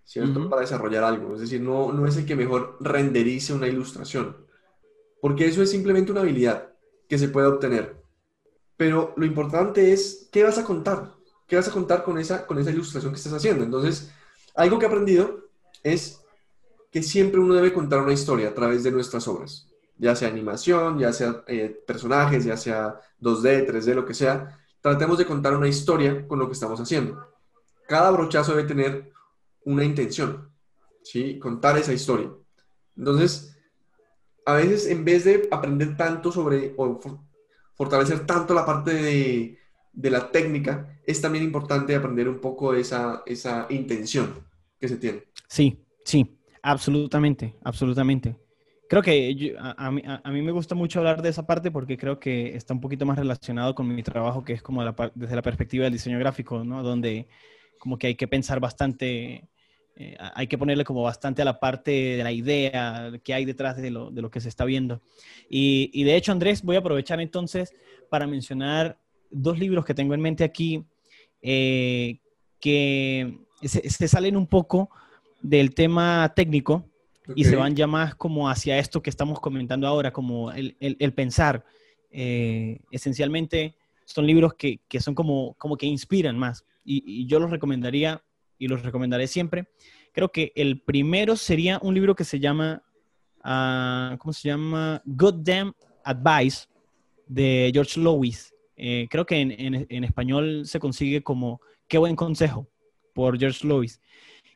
¿cierto? Para desarrollar algo. Es decir, no, no es el que mejor renderice una ilustración, porque eso es simplemente una habilidad que se puede obtener. Pero lo importante es, ¿qué vas a contar? ¿Qué vas a contar con esa, con esa ilustración que estás haciendo? Entonces, algo que he aprendido es que siempre uno debe contar una historia a través de nuestras obras, ya sea animación, ya sea eh, personajes, ya sea 2D, 3D, lo que sea. Tratemos de contar una historia con lo que estamos haciendo. Cada brochazo debe tener una intención, ¿sí? Contar esa historia. Entonces, a veces en vez de aprender tanto sobre o fortalecer tanto la parte de, de la técnica, es también importante aprender un poco esa, esa intención que se tiene. Sí, sí, absolutamente, absolutamente. Creo que a, mí, a, mí, me gusta mucho hablar de esa parte porque creo que está un poquito más relacionado con mi trabajo, que es como desde la perspectiva del diseño gráfico, ¿no? Donde como que hay que pensar bastante eh, hay que ponerle como bastante a la parte de la idea que hay detrás de lo, de lo que se está viendo. Y, y, de hecho, Andrés, voy a aprovechar entonces para mencionar dos libros que tengo en mente aquí eh, que se, salen un poco del tema técnico y se van ya más como hacia esto que estamos comentando ahora, como el, el, pensar. Eh, esencialmente son libros que, que, son como, como que inspiran más y, y yo los recomendaría y los recomendaré siempre. Creo que el primero sería un libro que se llama, uh, ¿cómo se llama? Good Damn Advice de George Lois. Eh, creo que en, en, en, español se consigue como Qué buen consejo por George Lois.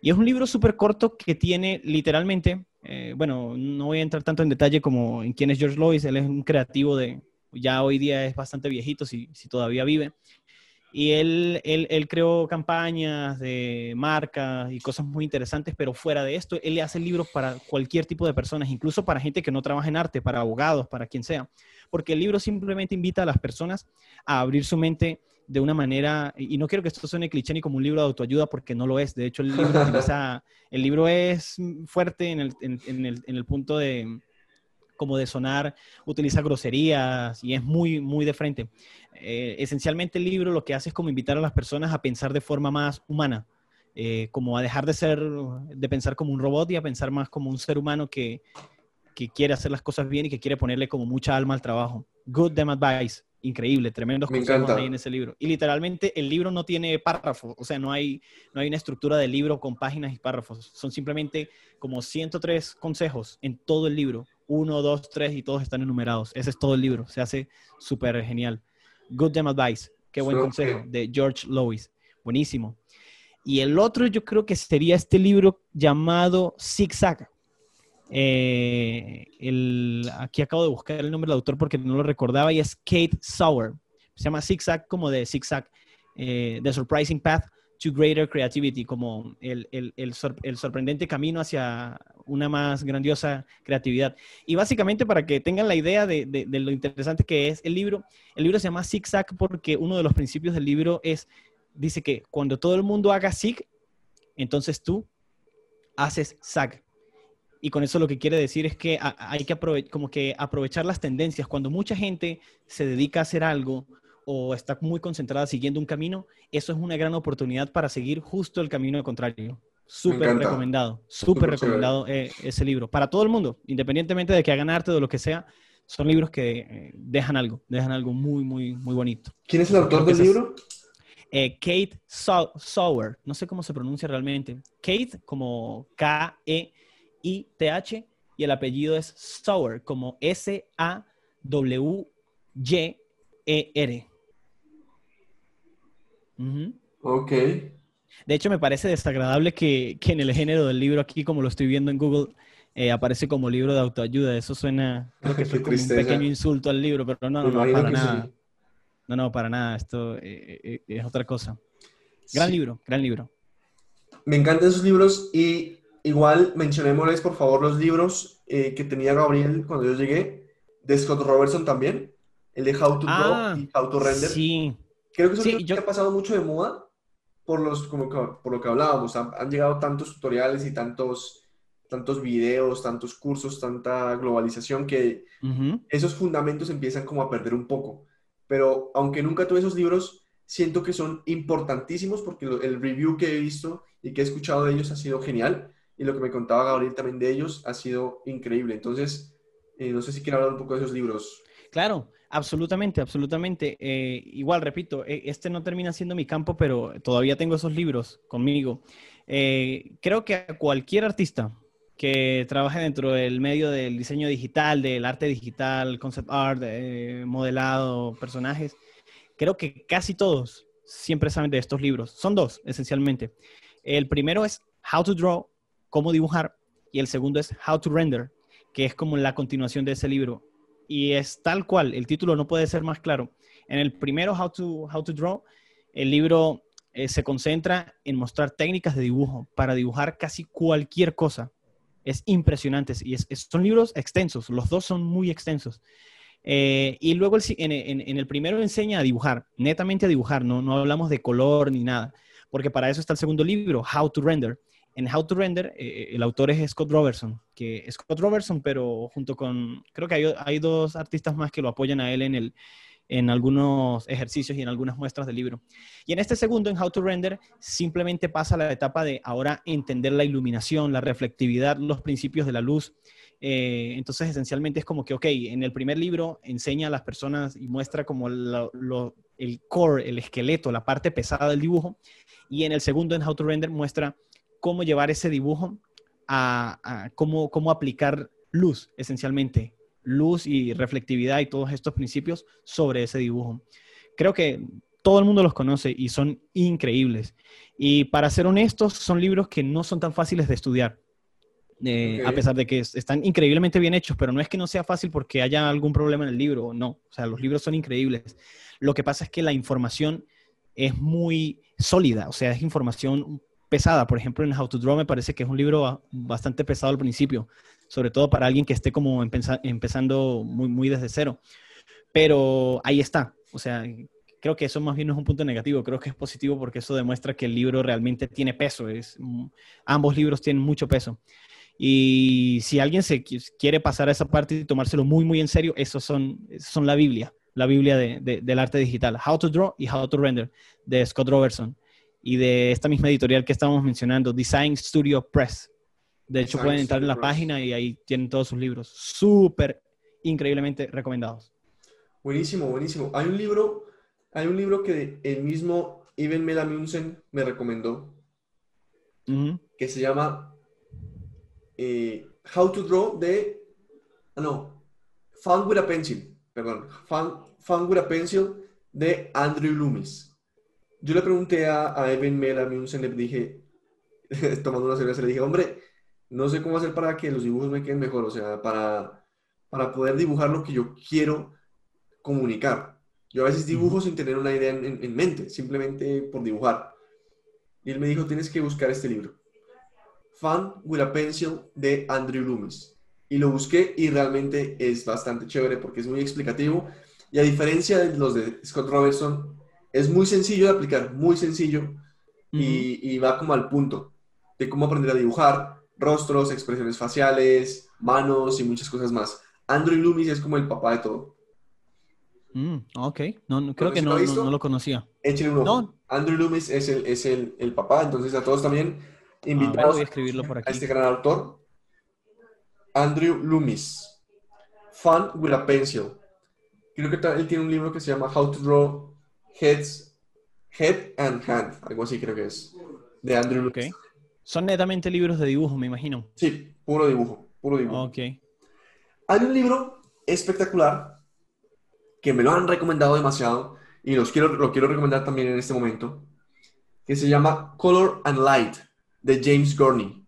Y es un libro súper corto que tiene literalmente, eh, bueno, no voy a entrar tanto en detalle como en quién es George Lois, él es un creativo de, ya hoy día es bastante viejito si, si todavía vive, y él, él, creó campañas de marcas y cosas muy interesantes, pero fuera de esto, él le hace libros para cualquier tipo de personas, incluso para gente que no trabaja en arte, para abogados, para quien sea, porque el libro simplemente invita a las personas a abrir su mente de una manera, y no quiero que esto suene cliché ni como un libro de autoayuda, porque no lo es. De hecho, el libro, el libro es fuerte en el, en el, en el punto de, como de sonar, utiliza groserías y es muy, muy de frente. Eh, esencialmente el libro lo que hace es como invitar a las personas a pensar de forma más humana, eh, como a dejar de ser, de pensar como un robot y a pensar más como un ser humano que, que quiere hacer las cosas bien y que quiere ponerle como mucha alma al trabajo. Good Damn Advice, increíble, tremendos consejos ahí en ese libro. Y literalmente el libro no tiene párrafos, o sea, no hay, no hay una estructura de libro con páginas y párrafos, son simplemente como 103 consejos en todo el libro uno, dos, tres y todos están enumerados. Ese es todo el libro. Se hace súper genial. Good Damn Advice. Qué buen consejo. De George Lois. Buenísimo. Y el otro yo creo que sería este libro llamado Zigzag. Eh, aquí acabo de buscar el nombre del autor porque no lo recordaba y es Kate Sauer. Se llama Zigzag como de Zigzag. Eh, The Surprising Path to Greater Creativity, como el, sorprendente camino hacia una más grandiosa creatividad. Y básicamente para que tengan la idea de, de, lo interesante que es el libro, el libro se llama Zigzag porque uno de los principios del libro es, dice que cuando todo el mundo haga zig, entonces tú haces zag. Y con eso lo que quiere decir es que hay que como que aprovechar las tendencias. Cuando mucha gente se dedica a hacer algo, o está muy concentrada siguiendo un camino, eso es una gran oportunidad para seguir justo el camino contrario. Súper recomendado, súper recomendado eh, ese libro. Para todo el mundo, independientemente de que hagan arte o de lo que sea, son libros que eh, dejan algo, dejan algo muy, muy, muy bonito. ¿Quién es el autor del libro? Eh, Kate Sauer, no sé cómo se pronuncia realmente. Kate como K-E-I-T-H y el apellido es Sauer como S-A-W-Y-E-R. Ok. De hecho, me parece desagradable que, en el género del libro aquí, como lo estoy viendo en Google, eh, aparece como libro de autoayuda. Eso suena, creo que fue como un pequeño insulto al libro, pero no, no, no, para nada. No, no, para nada. Esto eh, eh, es otra cosa. Gran libro, gran libro. Me encantan esos libros y igual mencionémosles por favor los libros que tenía Gabriel cuando yo llegué, de Scott Robertson también, el de How to Draw ah, y How to Render. Sí, Creo que eso ha pasado mucho de moda por, los, como por lo que hablábamos. Han, llegado tantos tutoriales y tantos, tantos videos, tantos cursos, tanta globalización que esos fundamentos empiezan como a perder un poco. Pero aunque nunca tuve esos libros, siento que son importantísimos porque el review que he visto y que he escuchado de ellos ha sido genial y lo que me contaba Gabriel también de ellos ha sido increíble. Entonces, eh, no sé si quiero hablar un poco de esos libros. Claro, absolutamente, absolutamente. Eh, igual, repito, e, este no termina siendo mi campo, pero todavía tengo esos libros conmigo. Eh, creo que a cualquier artista que trabaje dentro del medio del diseño digital, del arte digital, concept art, modelado, personajes, creo que casi todos siempre saben de estos libros. Son dos, esencialmente. El primero es How to Draw, cómo dibujar, y el segundo es How to Render, que es como la continuación de ese libro. Y es tal cual, el título no puede ser más claro. En el primero, How to, How to Draw, el libro eh, se concentra en mostrar técnicas de dibujo para dibujar casi cualquier cosa. Es impresionante y son libros extensos, los dos son muy extensos. Eh, y luego en, en, el primero enseña a dibujar, netamente a dibujar, no, no hablamos de color ni nada, porque para eso está el segundo libro, How to Render, en How to Render, eh, el autor es Scott Robertson, que Scott Robertson, pero junto con, creo que hay, hay, dos artistas más que lo apoyan a él en, el, en algunos ejercicios y en algunas muestras del libro. Y en este segundo, en How to Render, simplemente pasa la etapa de ahora entender la iluminación, la reflectividad, los principios de la luz. Eh, entonces, esencialmente es como que, ok, en el primer libro enseña a las personas y muestra como el core, el esqueleto, la parte pesada del dibujo. Y en el segundo, en How to Render, muestra cómo llevar ese dibujo a, cómo, cómo aplicar luz, esencialmente, luz y reflectividad y todos estos principios sobre ese dibujo. Creo que todo el mundo los conoce y son increíbles. Y para ser honestos, son libros que no son tan fáciles de estudiar. Eh, a pesar de que están increíblemente bien hechos, pero no es que no sea fácil porque haya algún problema en el libro, no, o sea, los libros son increíbles. Lo que pasa es que la información es muy sólida, o sea, es información pesada. Por ejemplo, en How to Draw me parece que es un libro bastante pesado al principio, sobre todo para alguien que esté como empezando muy, muy desde cero. Pero ahí está. O sea, creo que eso más bien no es un punto negativo, creo que es positivo porque eso demuestra que el libro realmente tiene peso. Es, ambos libros tienen mucho peso. Y si alguien se quiere pasar a esa parte y tomárselo muy, muy en serio, esos son, son la Biblia, la Biblia del arte digital. How to Draw y How to Render, de Scott Robertson y de esta misma editorial que estábamos mencionando, Design Studio Press. De hecho, pueden entrar en la página y ahí tienen todos sus libros. Súper, increíblemente recomendados. Buenísimo, buenísimo. Hay un libro, hay un libro que el mismo Ivan Melamunsen me recomendó, que se llama eh, How to Draw de... Ah, no, Fun with a Pencil, perdón, Fun, Fun with a Pencil de Andrew Loomis yo le pregunté a, a Evan Mel, a mí un le dije, tomando una cerveza, le dije, hombre, no sé cómo hacer para que los dibujos me queden mejor, o sea, para, para poder dibujar lo que yo quiero comunicar. Yo a veces dibujo sin tener una idea en, en, mente, simplemente por dibujar. Y él me dijo, tienes que buscar este libro. Fun with a Pencil de Andrew Loomis. Y lo busqué y realmente es bastante chévere porque es muy explicativo. Y a diferencia de los de Scott Robertson, es muy sencillo de aplicar, muy sencillo, y, va como al punto de cómo aprender a dibujar rostros, expresiones faciales, manos y muchas cosas más. Andrew Loomis es como el papá de todo. Mm, ok, no, creo que no, lo conocía. Échenle un ojo. Andrew Loomis es, el, es el, el, papá, entonces a todos también invitamos a, escribirlo por aquí. a este gran autor. Andrew Loomis, Fun with a Pencil. Creo que él tiene un libro que se llama How to Draw Heads, Head and Hand, algo así creo que es, de Andrew Lucas. Son netamente libros de dibujo, me imagino. Sí, puro dibujo, puro dibujo. Ok. Hay un libro espectacular que me lo han recomendado demasiado y los quiero, lo quiero recomendar también en este momento, que se llama Color and Light, de James Gurney.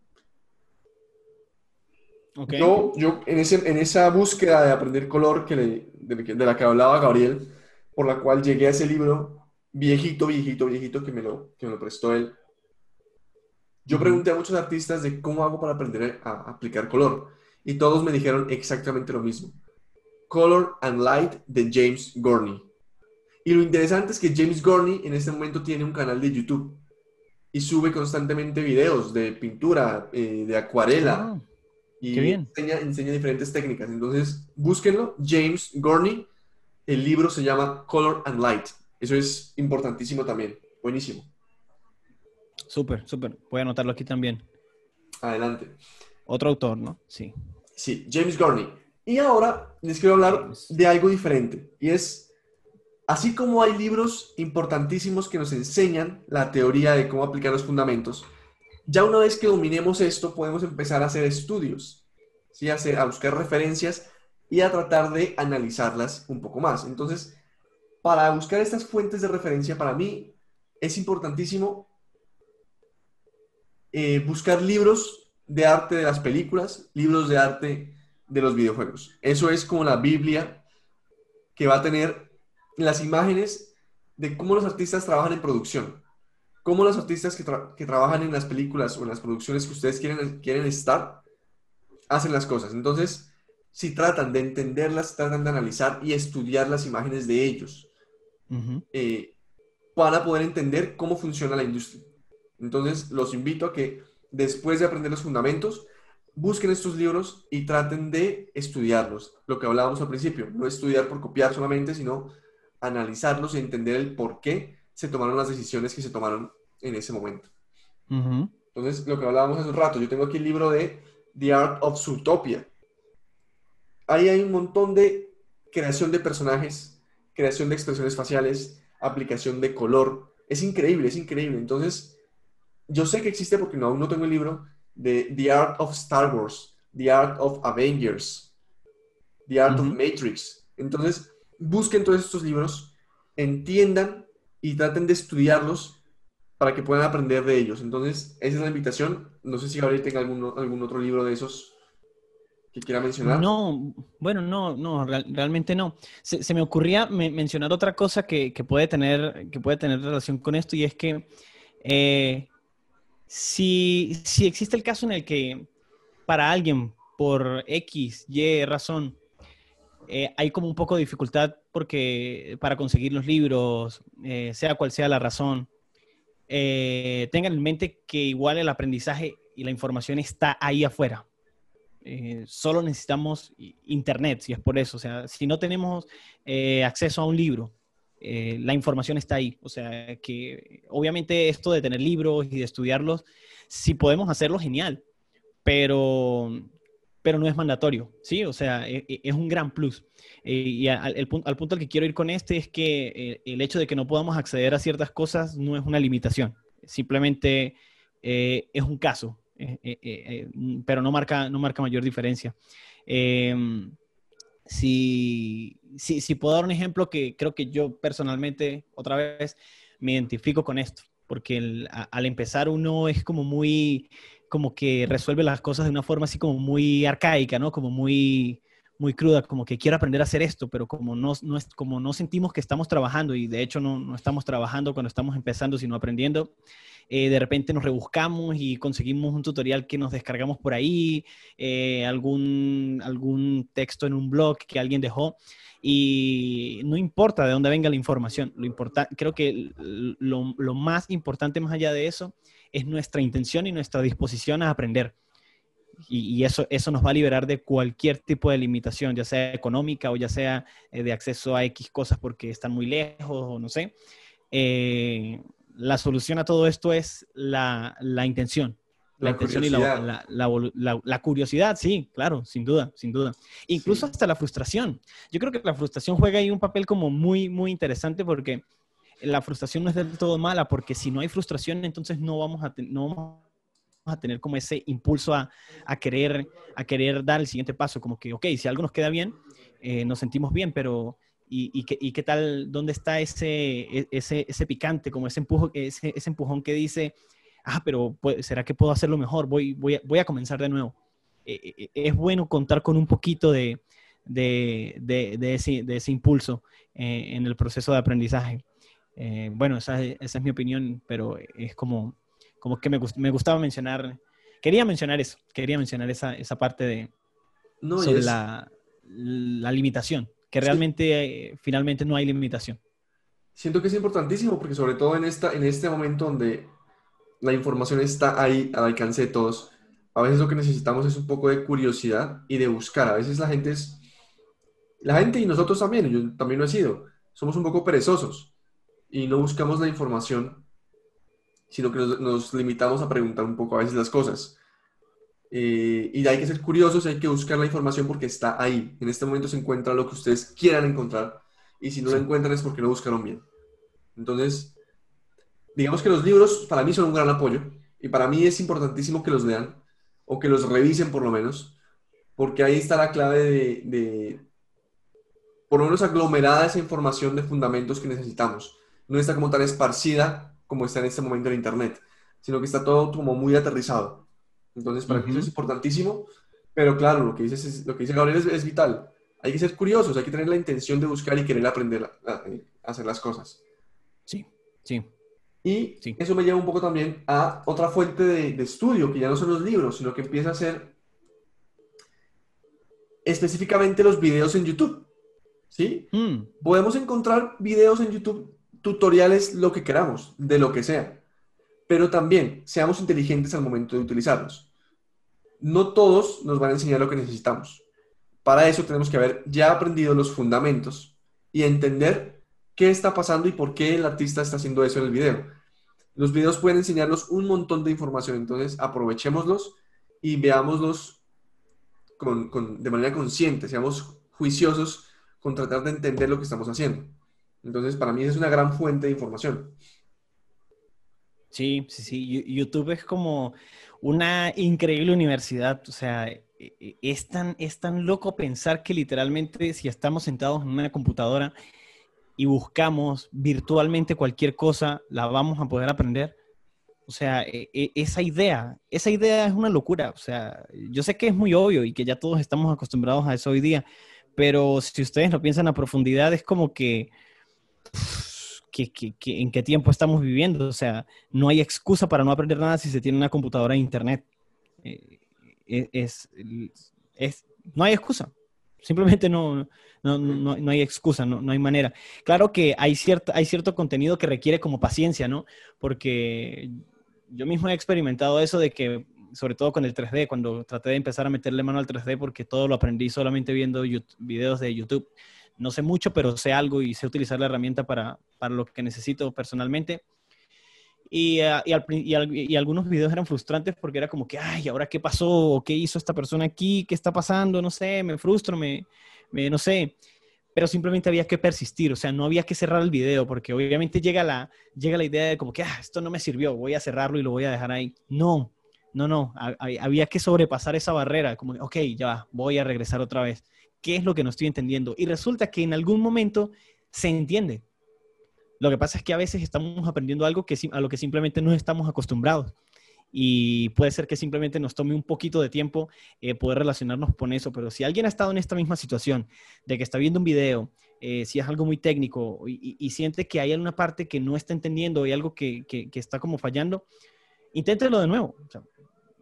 Okay. Yo, yo en, ese, en esa búsqueda de aprender color que de, de, la que hablaba Gabriel, por la cual llegué a ese libro viejito, viejito, viejito que me lo, que me lo prestó él. Yo pregunté a muchos artistas de cómo hago para aprender a aplicar color y todos me dijeron exactamente lo mismo. Color and Light de James Gurney. Y lo interesante es que James Gurney en este momento tiene un canal de YouTube y sube constantemente videos de pintura, eh, de acuarela. Ah, y Enseña, enseña diferentes técnicas. Entonces, búsquenlo, James Gurney el libro se llama Color and Light Eso es importantísimo también. Buenísimo. Súper, súper. Voy a anotarlo aquí también. Adelante. Otro autor, ¿no? Sí. Sí, James Gurney. Y ahora les quiero hablar de algo diferente. Y es, así como hay libros importantísimos que nos enseñan la teoría de cómo aplicar los fundamentos, ya una vez que dominemos esto, podemos empezar a hacer estudios, ¿sí? a, hacer, a buscar referencias y a tratar de analizarlas un poco más. Entonces, para buscar estas fuentes de referencia, para mí es importantísimo eh, buscar libros de arte de las películas, libros de arte de los videojuegos. Eso es como la Biblia que va a tener las imágenes de cómo los artistas trabajan en producción, cómo los artistas que, que trabajan en las películas o en las producciones que ustedes quieren, quieren estar, hacen las cosas. Entonces, si tratan de entenderlas, tratan de analizar y estudiar las imágenes de ellos, eh, para poder entender cómo funciona la industria. Entonces, los invito a que después de aprender los fundamentos, busquen estos libros y traten de estudiarlos. Lo que hablábamos al principio, no estudiar por copiar solamente, sino analizarlos y entender el por qué se tomaron las decisiones que se tomaron en ese momento. Entonces, lo que hablábamos hace un rato, yo tengo aquí el libro de The Art of Zootopia. Ahí hay un montón de creación de personajes, creación de expresiones faciales, aplicación de color. Es increíble, es increíble. Entonces, yo sé que existe porque no, aún no tengo el libro de The Art of Star Wars, The Art of Avengers, The Art of Matrix. Entonces, busquen todos estos libros, entiendan y traten de estudiarlos para que puedan aprender de ellos. Entonces, esa es la invitación. No sé si Gabriel tenga algún, algún otro libro de esos que quiera mencionar. No, bueno, no, no, realmente no. Se, me ocurría mencionar otra cosa que, puede tener, que puede tener relación con esto y es que eh, si, si existe el caso en el que para alguien, por X, Y razón, eh, hay como un poco de dificultad porque para conseguir los libros, eh, sea cual sea la razón, tengan en mente que igual el aprendizaje y la información está ahí afuera. Eh, solo necesitamos internet, si es por eso. O sea, si no tenemos eh, acceso a un libro, eh, la información está ahí. O sea, que obviamente esto de tener libros y de estudiarlos, si podemos hacerlo, genial, pero, pero no es mandatorio, ¿sí? O sea, e, e, es, un gran plus. y al, punto al que quiero ir con este es que el hecho de que no podamos acceder a ciertas cosas no es una limitación, simplemente es un caso. Eh, eh, eh, mm, pero no marca, no marca mayor diferencia. Em, si, si, puedo dar un ejemplo que creo que yo personalmente, otra vez, me identifico con esto, porque al empezar uno es como muy, como que resuelve las cosas de una forma así como muy arcaica, ¿no? Como muy, muy cruda, como que quiero aprender a hacer esto, pero como no, no, es, como no sentimos que estamos trabajando y de hecho no, no estamos trabajando cuando estamos empezando, sino aprendiendo, eh, de repente nos rebuscamos y conseguimos un tutorial que nos descargamos por ahí, eh, algún, algún texto en un blog que alguien dejó. Y no importa de dónde venga la información, lo creo que lo, lo más importante más allá de eso es nuestra intención y nuestra disposición a aprender. Y, eso, eso nos va a liberar de cualquier tipo de limitación, ya sea económica o ya sea eh, de acceso a X cosas porque están muy lejos o no sé. La solución a todo esto es la, intención. La, intención y la, curiosidad, sí, claro, sin duda, sin duda. Incluso hasta la frustración. Yo creo que la frustración juega ahí un papel como muy, muy interesante porque la frustración no es del todo mala, porque si no hay frustración, entonces no vamos a, no a tener como ese impulso a, querer, a querer dar el siguiente paso, como que, ok, si algo nos queda bien, eh, nos sentimos bien, pero y, qué, tal, dónde está ese, e, ese, ese picante, como ese, empujo, ese, ese empujón que dice, ah, pero ¿será que puedo hacerlo mejor? Voy, voy, a, voy a comenzar de nuevo. E, e, es bueno contar con un poquito de, de, de, ese, de ese, impulso eh, en el proceso de aprendizaje. Eh, bueno, esa, esa, es mi opinión, pero es como, como que me, me, gustaba mencionar, quería mencionar eso, quería mencionar esa, esa parte de sobre la, la limitación que realmente eh, finalmente no hay limitación. Siento que es importantísimo porque sobre todo en, esta, en este momento donde la información está ahí al alcance de todos, a veces lo que necesitamos es un poco de curiosidad y de buscar. A veces la gente es, la gente y nosotros también, yo también lo he sido, somos un poco perezosos. y no buscamos la información, sino que nos, limitamos a preguntar un poco a veces las cosas. Eh, y hay que ser curiosos, hay que buscar la información porque está ahí. En este momento se encuentra lo que ustedes quieran encontrar y si no lo encuentran es porque no buscaron bien. Entonces, digamos que los libros para mí son un gran apoyo y para mí es importantísimo que los lean o que los revisen por lo menos, porque ahí está la clave de, de por lo menos aglomerada esa información de fundamentos que necesitamos. No está como tan esparcida como está en este momento en Internet, sino que está todo como muy aterrizado. Entonces, para mí eso es importantísimo, pero claro, lo que, dices lo que dice Gabriel es, vital. Hay que ser curiosos, hay que tener la intención de buscar y querer aprender a, hacer las cosas. Sí, sí. Y eso me lleva un poco también a otra fuente de, estudio, que ya no son los libros, sino que empieza a ser específicamente los videos en YouTube. ¿Sí? Mm. Podemos encontrar videos en YouTube, tutoriales, lo que queramos, de lo que sea. Pero también seamos inteligentes al momento de utilizarlos. No todos nos van a enseñar lo que necesitamos. Para eso tenemos que haber ya aprendido los fundamentos y entender qué está pasando y por qué el artista está haciendo eso en el video. Los videos pueden enseñarnos un montón de información, entonces aprovechémoslos y veámoslos de manera consciente, seamos juiciosos con tratar de entender lo que estamos haciendo. Entonces, para mí es una gran fuente de información. Sí, sí, sí. YouTube es como una increíble universidad. O sea, e, e, es tan, es tan loco pensar que literalmente si estamos sentados en una computadora y buscamos virtualmente cualquier cosa, la vamos a poder aprender. O sea, e, esa idea, esa idea es una locura. O sea, yo sé que es muy obvio y que ya todos estamos acostumbrados a eso hoy día, pero si ustedes lo piensan a profundidad, es como que en qué tiempo estamos viviendo. O sea, no hay excusa para no aprender nada si se tiene una computadora e internet. Eh, e, es, es, no hay excusa. Simplemente no, no, no, no hay excusa, no, no, hay manera. Claro que hay, cierto, hay cierto contenido que requiere como paciencia, ¿no? Porque yo mismo he experimentado eso de que, sobre todo con el 3D, cuando traté de empezar a meterle mano al 3D, porque todo lo aprendí solamente viendo videos de YouTube no sé mucho, pero sé algo y sé utilizar la herramienta para, lo que necesito personalmente. Y, uh, y, algunos videos eran frustrantes porque era como que, ay, ¿ahora qué pasó? ¿Qué hizo esta persona aquí? ¿Qué está pasando? No sé, me frustro, me, no sé. Pero simplemente había que persistir, o sea, no había que cerrar el video porque obviamente llega la, llega la idea de como que, ah, esto no me sirvió, voy a cerrarlo y lo voy a dejar ahí. No, no, no, había que sobrepasar esa barrera, como, ok, ya, voy a regresar otra vez qué es lo que no estoy entendiendo. Y resulta que en algún momento se entiende. Lo que pasa es que a veces estamos aprendiendo algo a lo que simplemente no estamos acostumbrados. Y puede ser que simplemente nos tome un poquito de tiempo eh, poder relacionarnos con eso. Pero si alguien ha estado en esta misma situación, de que está viendo un video, eh, si es algo muy técnico y, siente que hay alguna parte que no está entendiendo, hay algo que, está como fallando, inténtelo de nuevo. O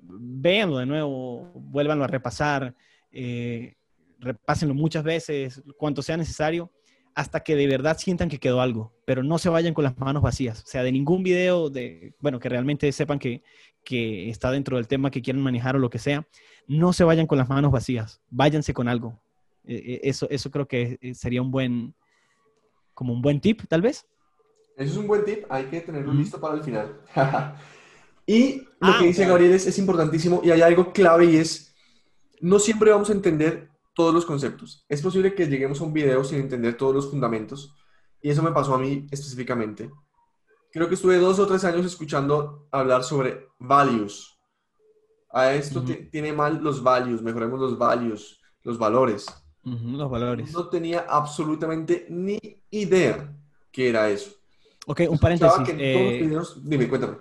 véanlo de nuevo, vuélvanlo a repasar. Eh, repásenlo muchas veces, cuanto sea necesario, hasta que de verdad sientan que quedó algo, pero no se vayan con las manos vacías. O sea, de ningún video, de, bueno, que realmente sepan que, que está dentro del tema que quieren manejar o lo que sea, no se vayan con las manos vacías, váyanse con algo. E, e, eso, eso creo que eh, sería un buen, como un buen tip, tal vez. Eso es un buen tip, hay que tenerlo listo para el final. y lo ah, que dice Gabriel es, es importantísimo y hay algo clave y es, no siempre vamos a entender todos los conceptos. Es posible que lleguemos a un video sin entender todos los fundamentos y eso me pasó a mí específicamente. Creo que estuve dos o tres años escuchando hablar sobre values. A esto tiene mal los values, mejoremos los values, los valores. los valores. No tenía absolutamente ni idea qué era eso. Ok, un paréntesis. Eh, dime, cuéntame.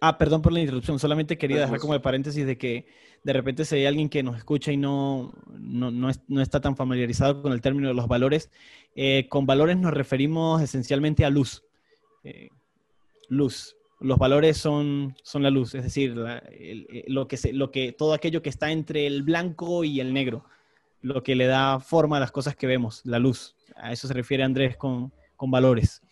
Ah, perdón por la interrupción. Solamente quería dejar como de paréntesis de que de repente si hay alguien que nos escucha y no, no, está tan familiarizado con el término de los valores, eh, con valores nos referimos esencialmente a luz. Eh, luz. Los valores son, son la luz, es decir, eh, lo que se, lo que, todo aquello que está entre el blanco y el negro, lo que le da forma a las cosas que vemos, la luz. A eso se refiere Andrés con, con valores.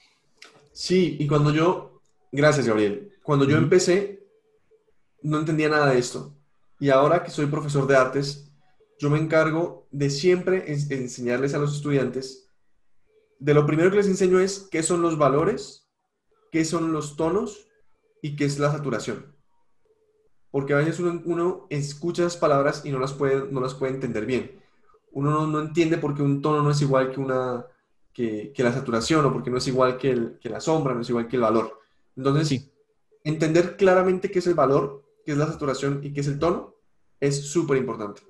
Sí, y cuando yo, gracias Gabriel, cuando yo empecé, no entendía nada de esto. Y ahora que soy profesor de artes, yo me encargo de siempre enseñarles a los estudiantes. De lo primero que les enseño es qué son los valores qué son los tonos y qué es la saturación. Porque a veces uno, escucha las palabras y no las puede, no las puede entender bien. Uno no, entiende por qué un tono no es igual que, una, que, la saturación o porque no es igual que, que, la sombra, no es igual que el valor. Entonces, entender claramente qué es el valor, qué es la saturación y qué es el tono es súper importante.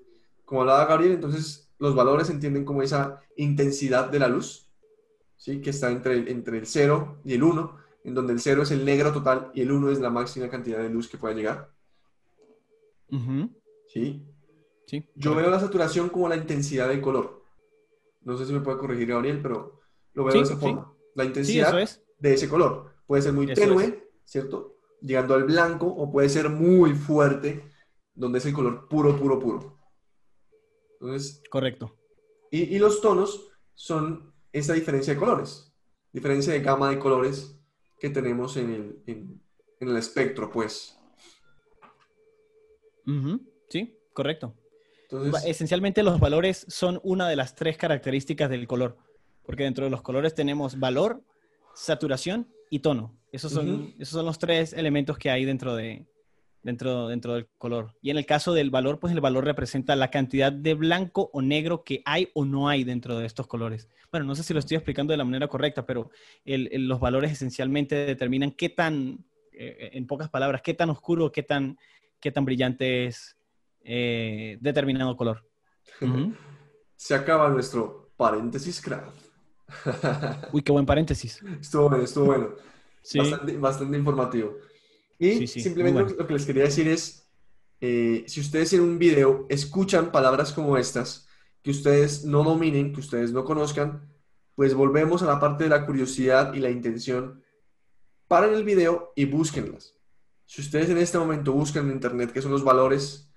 Como hablaba Gabriel, entonces los valores se entienden como esa intensidad de la luz, ¿sí? que está entre el, entre el 0 y el 1, en donde el 0 es el negro total y el 1 es la máxima cantidad de luz que puede llegar. ¿Sí? Sí. Yo veo la saturación como la intensidad del color. No sé si me puede corregir Gabriel, pero lo veo de esa forma. La intensidad de ese color. Puede ser muy tenue, ¿cierto? Llegando al blanco, o puede ser muy fuerte, donde es el color puro, puro, puro. Entonces, Correcto. Y, los tonos son esa diferencia de colores, diferencia de gama de colores que tenemos en el, en el espectro, pues. Sí, correcto. Esencialmente los valores son una de las tres características del color, porque dentro de los colores tenemos valor, saturación y tono. Esos son, esos son los tres elementos que hay dentro, de, dentro, dentro del color. Y en el caso del valor, pues el valor representa la cantidad de blanco o negro que hay o no hay dentro de estos colores. Bueno, no sé si lo estoy explicando de la manera correcta, pero los valores esencialmente determinan qué tan, eh, en pocas palabras, qué tan oscuro, qué tan qué tan brillante es eh, determinado color. Se acaba nuestro paréntesis craft. Uy, qué buen paréntesis. Estuvo bueno, estuvo bueno. Bastante, informativo. Y simplemente lo que les quería decir es, eh, si ustedes en un video escuchan palabras como estas, que ustedes no dominen, que ustedes no conozcan, pues volvemos a la parte de la curiosidad y la intención. Paren el video y búsquenlas. Si ustedes en este momento buscan en Internet qué son los valores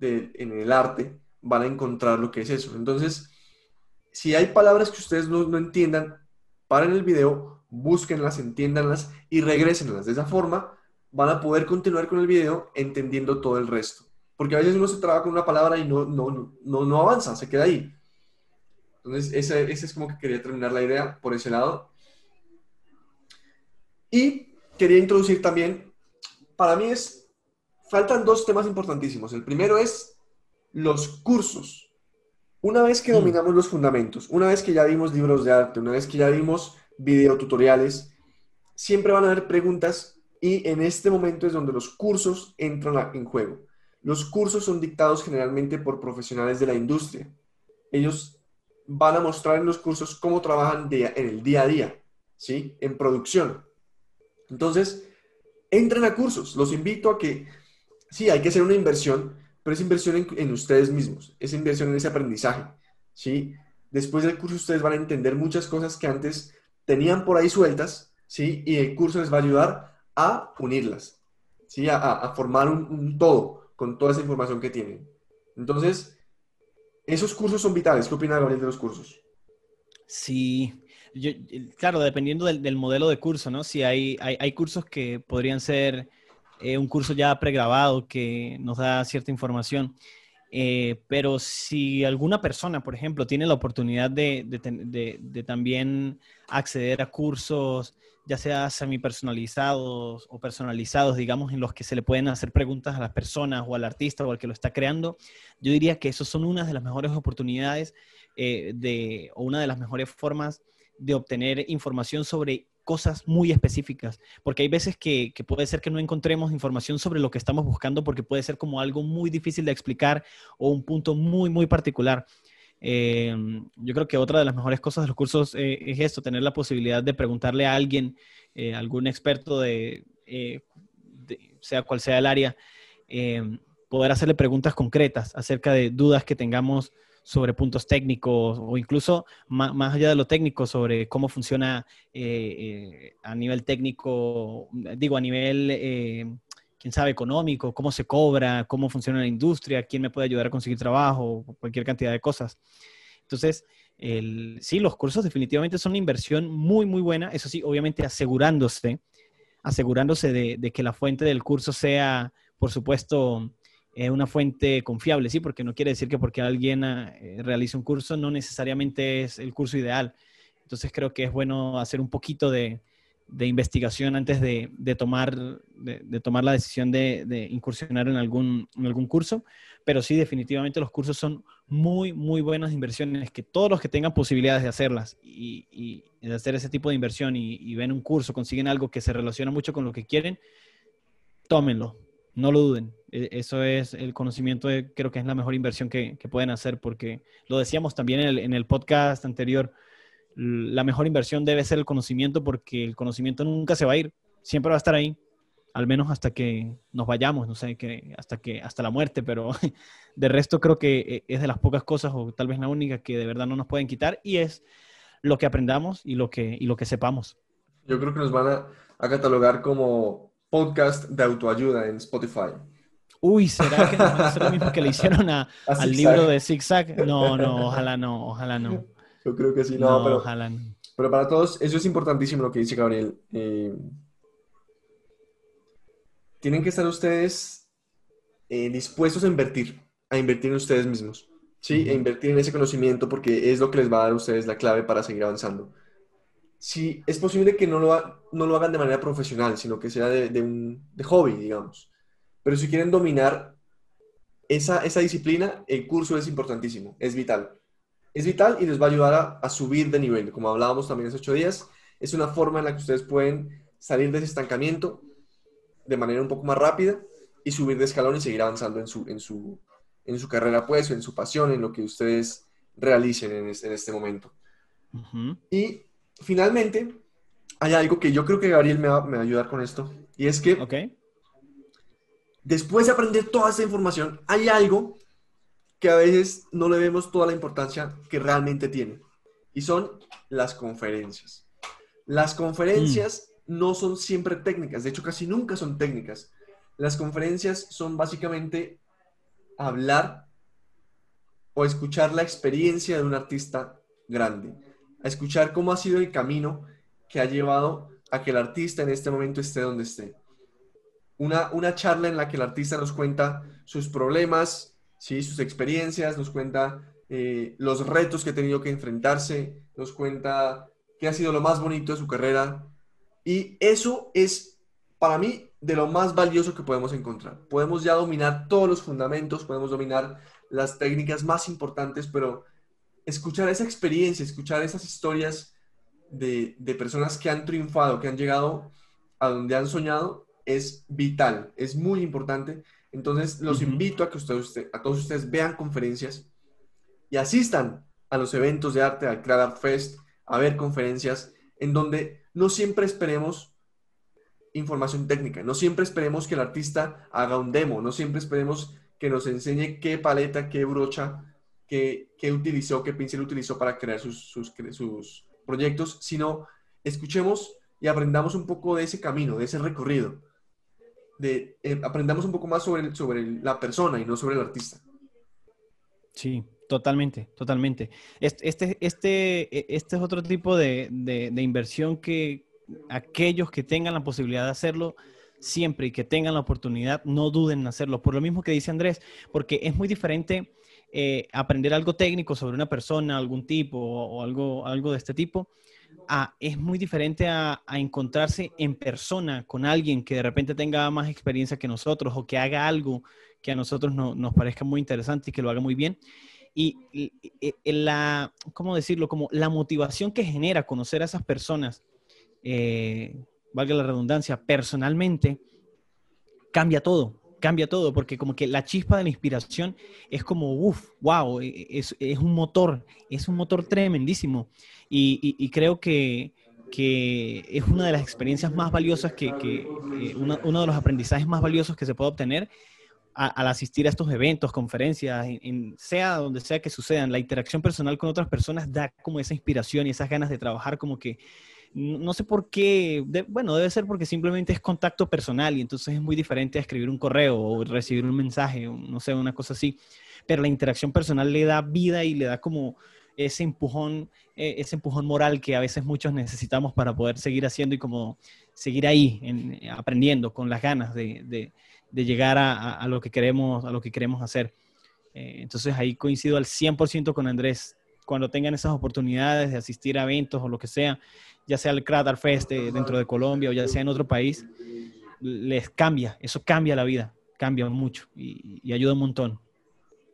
en el arte, van a encontrar lo que es eso. Entonces, si hay palabras que ustedes no, entiendan, paren el video, búsquenlas, entiéndanlas y regresenlas. De esa forma, van a poder continuar con el video entendiendo todo el resto. Porque a veces uno se trabaja con una palabra y no, no, no, no avanza, se queda ahí. Entonces, ese, ese es como que quería terminar la idea por ese lado. Y quería introducir también para mí es, faltan dos temas importantísimos. El primero es los cursos. Una vez que mm. dominamos los fundamentos, una vez que ya vimos libros de arte, una vez que ya vimos videotutoriales, siempre van a haber preguntas y en este momento es donde los cursos entran en juego. Los cursos son dictados generalmente por profesionales de la industria. Ellos van a mostrar en los cursos cómo trabajan en el día a día, ¿sí? En producción. Entonces, entren a cursos. Los invito a que, sí, hay que hacer una inversión, pero es inversión en, ustedes mismos, es inversión en ese aprendizaje. ¿sí? Después del curso ustedes van a entender muchas cosas que antes tenían por ahí sueltas, ¿sí? Y el curso les va a ayudar a unirlas, ¿sí? A, formar un, todo con toda esa información que tienen. Entonces, esos cursos son vitales. ¿Qué opina Gabriel de los cursos? Sí, claro, dependiendo del, modelo de curso, ¿no? Si hay, hay, cursos que podrían ser eh, un curso ya pregrabado que nos da cierta información, eh, pero si alguna persona, por ejemplo, tiene la oportunidad de, también acceder a cursos, ya sea semi-personalizados o personalizados, digamos, en los que se le pueden hacer preguntas a las personas o al artista o al que lo está creando, yo diría que esos son una de las mejores oportunidades eh, de, o una de las mejores formas de obtener información sobre cosas muy específicas, porque hay veces que, puede ser que no encontremos información sobre lo que estamos buscando porque puede ser como algo muy difícil de explicar o un punto muy, muy particular. Eh, yo creo que otra de las mejores cosas de los cursos eh, es esto, tener la posibilidad de preguntarle a alguien, eh, algún experto de, sea cual sea el área, poder hacerle preguntas concretas acerca de dudas que tengamos sobre puntos técnicos o incluso más, allá de lo técnico sobre cómo funciona eh, eh, a nivel técnico, digo, a nivel, eh, quién sabe, económico, cómo se cobra, cómo funciona la industria, quién me puede ayudar a conseguir trabajo, cualquier cantidad de cosas. Entonces, sí, los cursos definitivamente son una inversión muy, muy buena, eso sí, obviamente asegurándose, asegurándose de que la fuente del curso sea, por supuesto, eh, una fuente confiable, ¿sí? Porque no quiere decir que porque alguien ah, eh, realice un curso no necesariamente es el curso ideal. Entonces creo que es bueno hacer un poquito de, de investigación antes de, tomar, de, tomar la decisión de, incursionar en algún, en algún curso, pero sí definitivamente los cursos son muy, muy buenas inversiones, que todos los que tengan posibilidades de hacerlas y, de hacer ese tipo de inversión y, ven un curso, consiguen algo que se relaciona mucho con lo que quieren, tómenlo, no lo duden. E, eso es el conocimiento, creo que es la mejor inversión que, pueden hacer, porque lo decíamos también en el, en el podcast anterior, la mejor inversión debe ser el conocimiento porque el conocimiento nunca se va a ir, siempre va a estar ahí, al menos hasta que nos vayamos, no sé, que hasta que hasta la muerte, pero de resto creo que eh, es de las pocas cosas o tal vez la única que de verdad no nos pueden quitar y es lo que aprendamos y lo que y lo que sepamos. Yo creo que nos van a catalogar como podcast de autoayuda en Spotify. Uy, ¿será que nos van a hacer lo mismo que le hicieron a, al libro de Zigzag? No, no, ojalá no, ojalá no. Yo creo que sí, no, pero, pero para todos, eso es importantísimo lo que dice Gabriel. Eh, tienen que estar ustedes eh, dispuestos a invertir, a invertir en ustedes mismos, ¿sí? A invertir en ese conocimiento porque es lo que les va a dar a ustedes la clave para seguir avanzando. Si es posible que no lo, no lo hagan de manera profesional, sino que sea de, un, de hobby, digamos. Pero si quieren dominar esa, esa disciplina, el curso es importantísimo, es vital es vital y les va a ayudar a, subir de nivel. Como hablábamos también hace ocho días, es una forma en la que ustedes pueden salir de ese estancamiento de manera un poco más rápida y subir de escalón y seguir avanzando en su, en su, en su carrera, pues, en su pasión, en lo que ustedes realicen en este, en este momento. Y finalmente, hay algo que yo creo que Gabriel me va, me va, a ayudar con esto, y es que después de aprender toda esta información, hay algo que a veces no le vemos toda la importancia que realmente tiene. Y son las conferencias. Las conferencias mm. no son siempre técnicas, de hecho casi nunca son técnicas. Las conferencias son básicamente hablar o escuchar la experiencia de un artista grande, a escuchar cómo ha sido el camino que ha llevado a que el artista en este momento esté donde esté. Una, una charla en la que el artista nos cuenta sus problemas, ¿sí? sus experiencias, nos cuenta eh, los retos que ha tenido que enfrentarse, nos cuenta qué ha sido lo más bonito de su carrera. Y eso es, para mí, de lo más valioso que podemos encontrar. Podemos ya dominar todos los fundamentos, podemos dominar las técnicas más importantes, pero escuchar esa experiencia, escuchar esas historias de, de personas que han triunfado, que han llegado a donde han soñado, es vital, es muy importante. Entonces, los invito a que ustedes, a todos ustedes vean conferencias y asistan a los eventos de arte, al Art Fest, a ver conferencias en donde no siempre esperemos información técnica, no siempre esperemos que el artista haga un demo, no siempre esperemos que nos enseñe qué paleta, qué brocha, qué, utilizó, qué pincel utilizó para crear sus, sus, sus proyectos, sino escuchemos y aprendamos un poco de ese camino, de ese recorrido de eh, aprendamos un poco más sobre, sobre la persona y no sobre el artista. Sí, totalmente, totalmente. Este, este, este, este es otro tipo de, de, inversión que aquellos que tengan la posibilidad de hacerlo, siempre y que tengan la oportunidad, no duden en hacerlo. Por lo mismo que dice Andrés, porque es muy diferente eh, aprender algo técnico sobre una persona, algún tipo o, algo, algo de este tipo, es muy diferente a, encontrarse en persona con alguien que de repente tenga más experiencia que nosotros o que haga algo que a nosotros nos parezca muy interesante y que lo haga muy bien. Y, la, ¿cómo decirlo? Como la motivación que genera conocer a esas personas, eh, valga la redundancia, personalmente, cambia todo, cambia todo, porque como que la chispa de la inspiración es como, uff, wow, es, es, un motor, es un motor tremendísimo. Y, creo que, es una de las experiencias más valiosas que, eh, uno de los aprendizajes más valiosos que se puede obtener al asistir a estos eventos, conferencias, en, sea donde sea que sucedan. La interacción personal con otras personas da como esa inspiración y esas ganas de trabajar como que no sé por qué, bueno, debe ser porque simplemente es contacto personal y entonces es muy diferente a escribir un correo o recibir un mensaje, no sé, una cosa así. Pero la interacción personal le da vida y le da como ese empujón, eh, ese empujón moral que a veces muchos necesitamos para poder seguir haciendo y como seguir ahí, en, aprendiendo con las ganas de, llegar a, lo que queremos, a lo que queremos hacer. Eh, entonces ahí coincido al 100% con Andrés cuando tengan esas oportunidades de asistir a eventos o lo que sea, ya sea el Crater Fest dentro de Colombia o ya sea en otro país, les cambia, eso cambia la vida, cambia mucho y, ayuda un montón.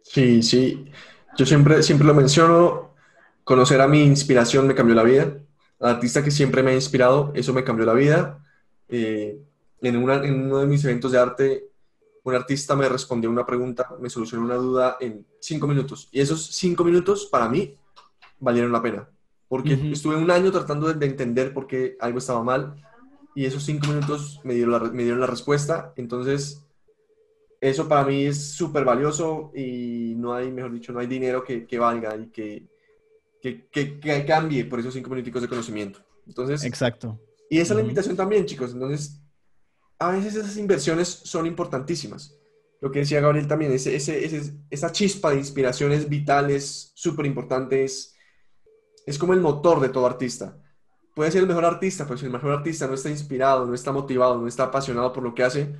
Sí, sí, yo siempre, siempre lo menciono, conocer a mi inspiración me cambió la vida, la artista que siempre me ha inspirado, eso me cambió la vida. Eh, en, en uno de mis eventos de arte un artista me respondió una pregunta, me solucionó una duda en cinco minutos. Y esos cinco minutos para mí valieron la pena. Porque estuve un año tratando de, entender por qué algo estaba mal. Y esos cinco minutos me dieron la, me dieron la respuesta. Entonces, eso para mí es súper valioso y no hay, mejor dicho, no hay dinero que, que valga y que, que, que, cambie por esos cinco minutos de conocimiento. Entonces, exacto. Y esa es la invitación también, chicos. Entonces, a veces esas inversiones son importantísimas. Lo que decía Gabriel también, ese, ese, esa chispa de inspiraciones vitales, súper importantes, es como el motor de todo artista. Puede ser el mejor artista, pero si el mejor artista no está inspirado, no está motivado, no está apasionado por lo que hace,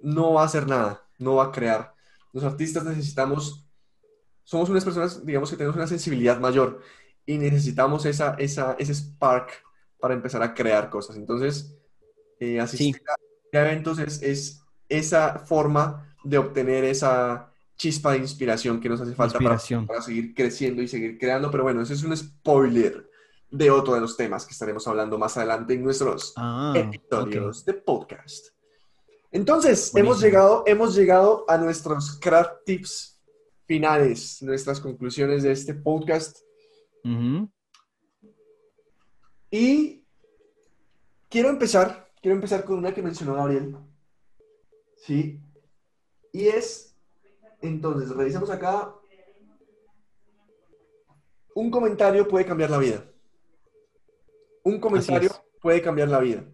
no va a hacer nada, no va a crear. Los artistas necesitamos, somos unas personas, digamos que tenemos una sensibilidad mayor y necesitamos esa, esa, ese spark para empezar a crear cosas. Entonces, eh, asistir eventos es, es, esa forma de obtener esa chispa de inspiración que nos hace falta para, para, seguir creciendo y seguir creando. Pero bueno, ese es un spoiler de otro de los temas que estaremos hablando más adelante en nuestros ah, episodios de podcast. Entonces, hemos llegado, hemos llegado a nuestros craft tips finales, nuestras conclusiones de este podcast. Y quiero empezar quiero empezar con una que mencionó Gabriel. ¿Sí? Y es, entonces, revisamos acá. Un comentario puede cambiar la vida. Un comentario puede cambiar la vida.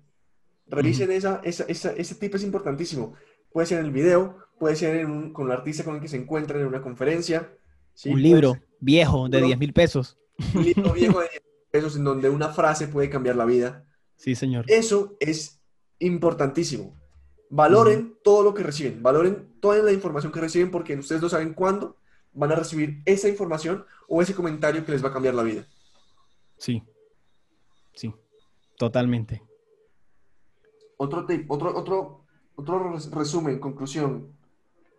Revisen esa, ese tip es importantísimo. Puede ser en el video, puede ser con el artista con el que se encuentran en una conferencia. Un libro viejo de 10 mil pesos. Un libro viejo de 10 mil pesos en donde una frase puede cambiar la vida. Sí, señor. Eso es importantísimo. Valoren todo lo que reciben, valoren toda la información que reciben porque ustedes no saben cuándo van a recibir esa información o ese comentario que les va a cambiar la vida. Sí, sí, totalmente. Otro tip, otro, otro, otro resumen, conclusión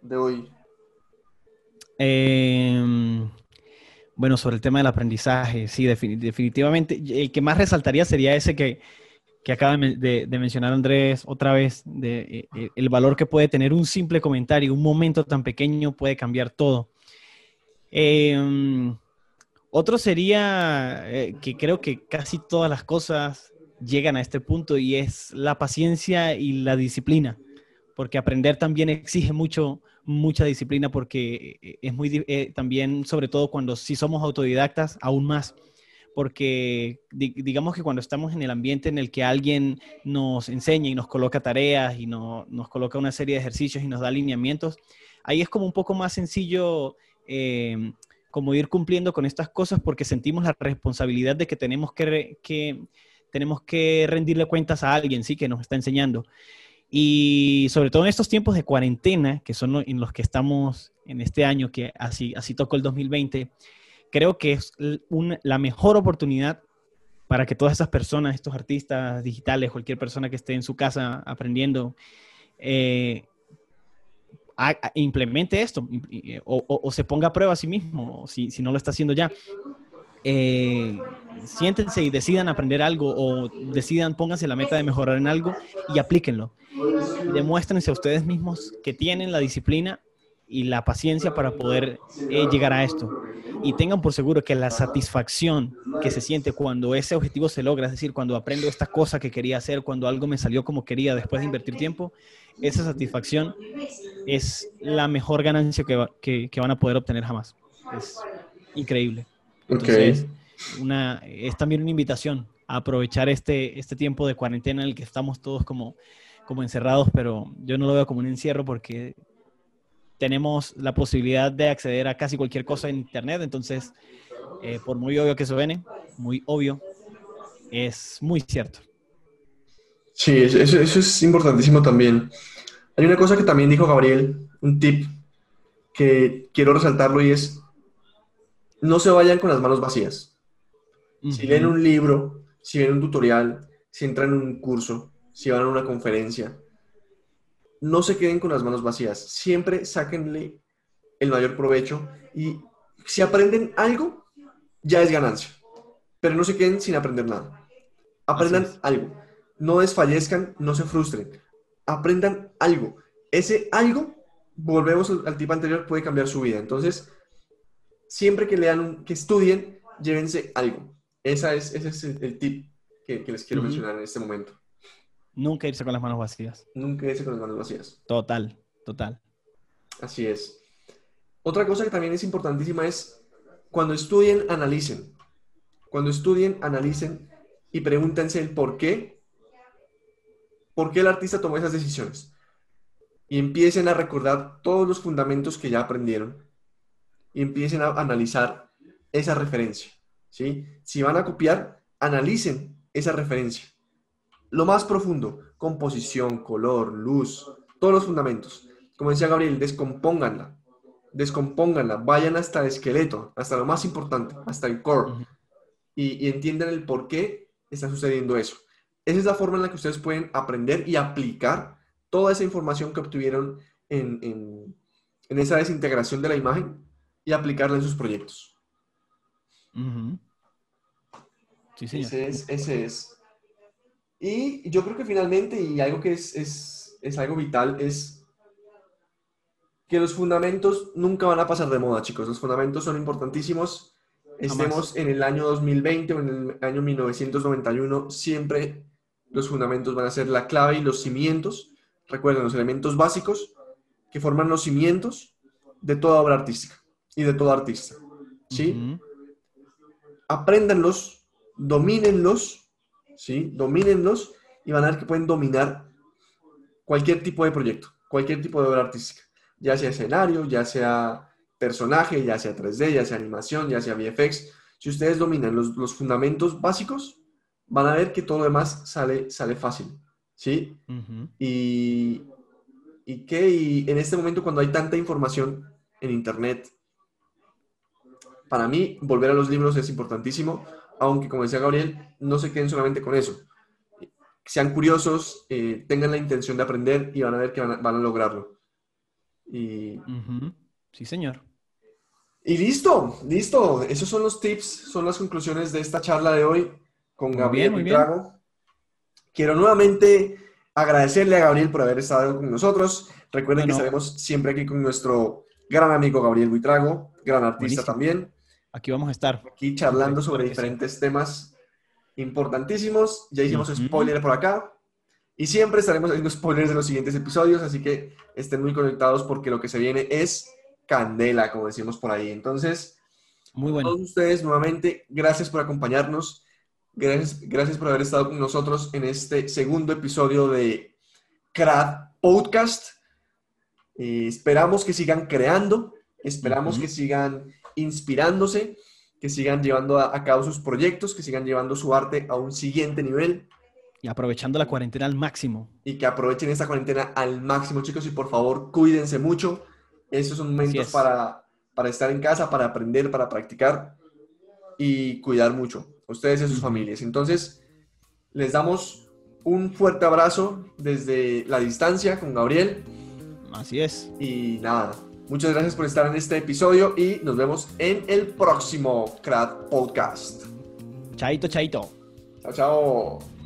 de hoy. Em, bueno, sobre el tema del aprendizaje, sí, definitivamente. El que más resaltaría sería ese que que acaba de, mencionar Andrés otra vez, eh, eh, el valor que puede tener un simple comentario, un momento tan pequeño puede cambiar todo. Em, otro sería eh, que creo que casi todas las cosas llegan a este punto y es la paciencia y la disciplina, porque aprender también exige mucho, mucha disciplina porque es muy, también, sobre todo cuando si somos autodidactas, aún más porque digamos que cuando estamos en el ambiente en el que alguien nos enseña y nos coloca tareas y nos coloca una serie de ejercicios y nos da alineamientos, ahí es como un poco más sencillo em, como ir cumpliendo con estas cosas porque sentimos la responsabilidad de que tenemos que, que, tenemos que rendirle cuentas a alguien, sí, que nos está enseñando. Y sobre todo en estos tiempos de cuarentena, que son en los que estamos en este año, que así, así tocó el 2020, creo que es la mejor oportunidad para que todas esas personas, estos artistas digitales, cualquier persona que esté en su casa aprendiendo, eh, implemente esto o, se ponga a prueba a sí mismo, si, si no lo está haciendo ya. Eh, siéntense y decidan aprender algo o decidan, pónganse la meta de mejorar en algo y aplíquenlo. Demuéstrense a ustedes mismos que tienen la disciplina y la paciencia para poder eh, llegar a esto. Y tengan por seguro que la satisfacción que se siente cuando ese objetivo se logra, es decir, cuando aprendo esta cosa que quería hacer, cuando algo me salió como quería después de invertir tiempo, esa satisfacción es la mejor ganancia que, que, van a poder obtener jamás. Es increíble. Entonces, una, es también una invitación a aprovechar este, este tiempo de cuarentena en el que estamos todos como, como encerrados, pero yo no lo veo como un encierro porque tenemos la posibilidad de acceder a casi cualquier cosa en Internet, entonces, eh, por muy obvio que suene, muy obvio, es muy cierto. Sí, eso, es importantísimo también. Hay una cosa que también dijo Gabriel, un tip que quiero resaltarlo y es, no se vayan con las manos vacías. Si leen un libro, si ven un tutorial, si entran en un curso, si van a una conferencia, no se queden con las manos vacías. Siempre sáquenle el mayor provecho y si aprenden algo, ya es ganancia. Pero no se queden sin aprender nada. Aprendan algo. No desfallezcan, no se frustren. Aprendan algo. Ese algo, volvemos al, tipo anterior, puede cambiar su vida. Entonces, siempre que lean, que estudien, llévense algo. Esa es, ese es el, tip que, les quiero mencionar en este momento. Nunca irse con las manos vacías. Nunca irse con las manos vacías. Total, total. Así es. Otra cosa que también es importantísima es cuando estudien, analicen. Cuando estudien, analicen y pregúntense el por qué. ¿Por qué el artista tomó esas decisiones? Y empiecen a recordar todos los fundamentos que ya aprendieron y empiecen a analizar esa referencia. ¿sí? Si van a copiar, analicen esa referencia. Lo más profundo, composición, color, luz, todos los fundamentos. Como decía Gabriel, descompónganla, descompónganla, vayan hasta el esqueleto, hasta lo más importante, hasta el core, y, entiendan el por qué está sucediendo eso. Esa es la forma en la que ustedes pueden aprender y aplicar toda esa información que obtuvieron en, esa desintegración de la imagen y aplicarla en sus proyectos. Sí, sí. Ese es, ese es. Y yo creo que finalmente, y algo que es, es, algo vital, es que los fundamentos nunca van a pasar de moda, chicos. Los fundamentos son importantísimos. Estemos en el año 2020 o en el año 1991, siempre los fundamentos van a ser la clave y los cimientos. Recuerden, los elementos básicos que forman los cimientos de toda obra artística y de todo artista. ¿Sí? Apréndanlos, domínenlos ¿sí? Domínenlos y van a ver que pueden dominar cualquier tipo de proyecto, cualquier tipo de obra artística, ya sea escenario, ya sea personaje, ya sea 3D, ya sea animación, ya sea VFX. Si ustedes dominan los, fundamentos básicos, van a ver que todo lo demás sale, sale fácil, ¿sí? y, y que y en este momento cuando hay tanta información en Internet, para mí volver a los libros es importantísimo aunque como decía Gabriel, no se queden solamente con eso. Sean curiosos, eh, tengan la intención de aprender y van a ver que van a, lograrlo. Y... Sí, señor. Y listo, listo. Esos son los tips, son las conclusiones de esta charla de hoy con Gabriel muy Quiero nuevamente agradecerle a Gabriel por haber estado con nosotros. Recuerden que estaremos siempre aquí con nuestro gran amigo Gabriel Buitrago, gran artista también. Aquí vamos a estar. Aquí charlando sobre diferentes temas importantísimos. Ya hicimos spoiler por acá. Y siempre estaremos haciendo spoilers de los siguientes episodios, así que estén muy conectados porque lo que se viene es candela, como decimos por ahí. Entonces, muy bueno. A todos ustedes nuevamente, gracias por acompañarnos. Gracias, gracias por haber estado con nosotros en este segundo episodio de CRAD Podcast. Eh, esperamos que sigan creando, esperamos que sigan inspirándose, que sigan llevando a, cabo sus proyectos, que sigan llevando su arte a un siguiente nivel. Y aprovechando la cuarentena al máximo. Y que aprovechen esta cuarentena al máximo, chicos, y por favor cuídense mucho. Esos son momentos para, para estar en casa, para aprender, para practicar y cuidar mucho ustedes y sus familias. Entonces, les damos un fuerte abrazo desde la distancia con Gabriel. Así es. Y nada, Muchas gracias por estar en este episodio y nos vemos en el próximo CRAD Podcast. Chaito, chaito. Chao, chao.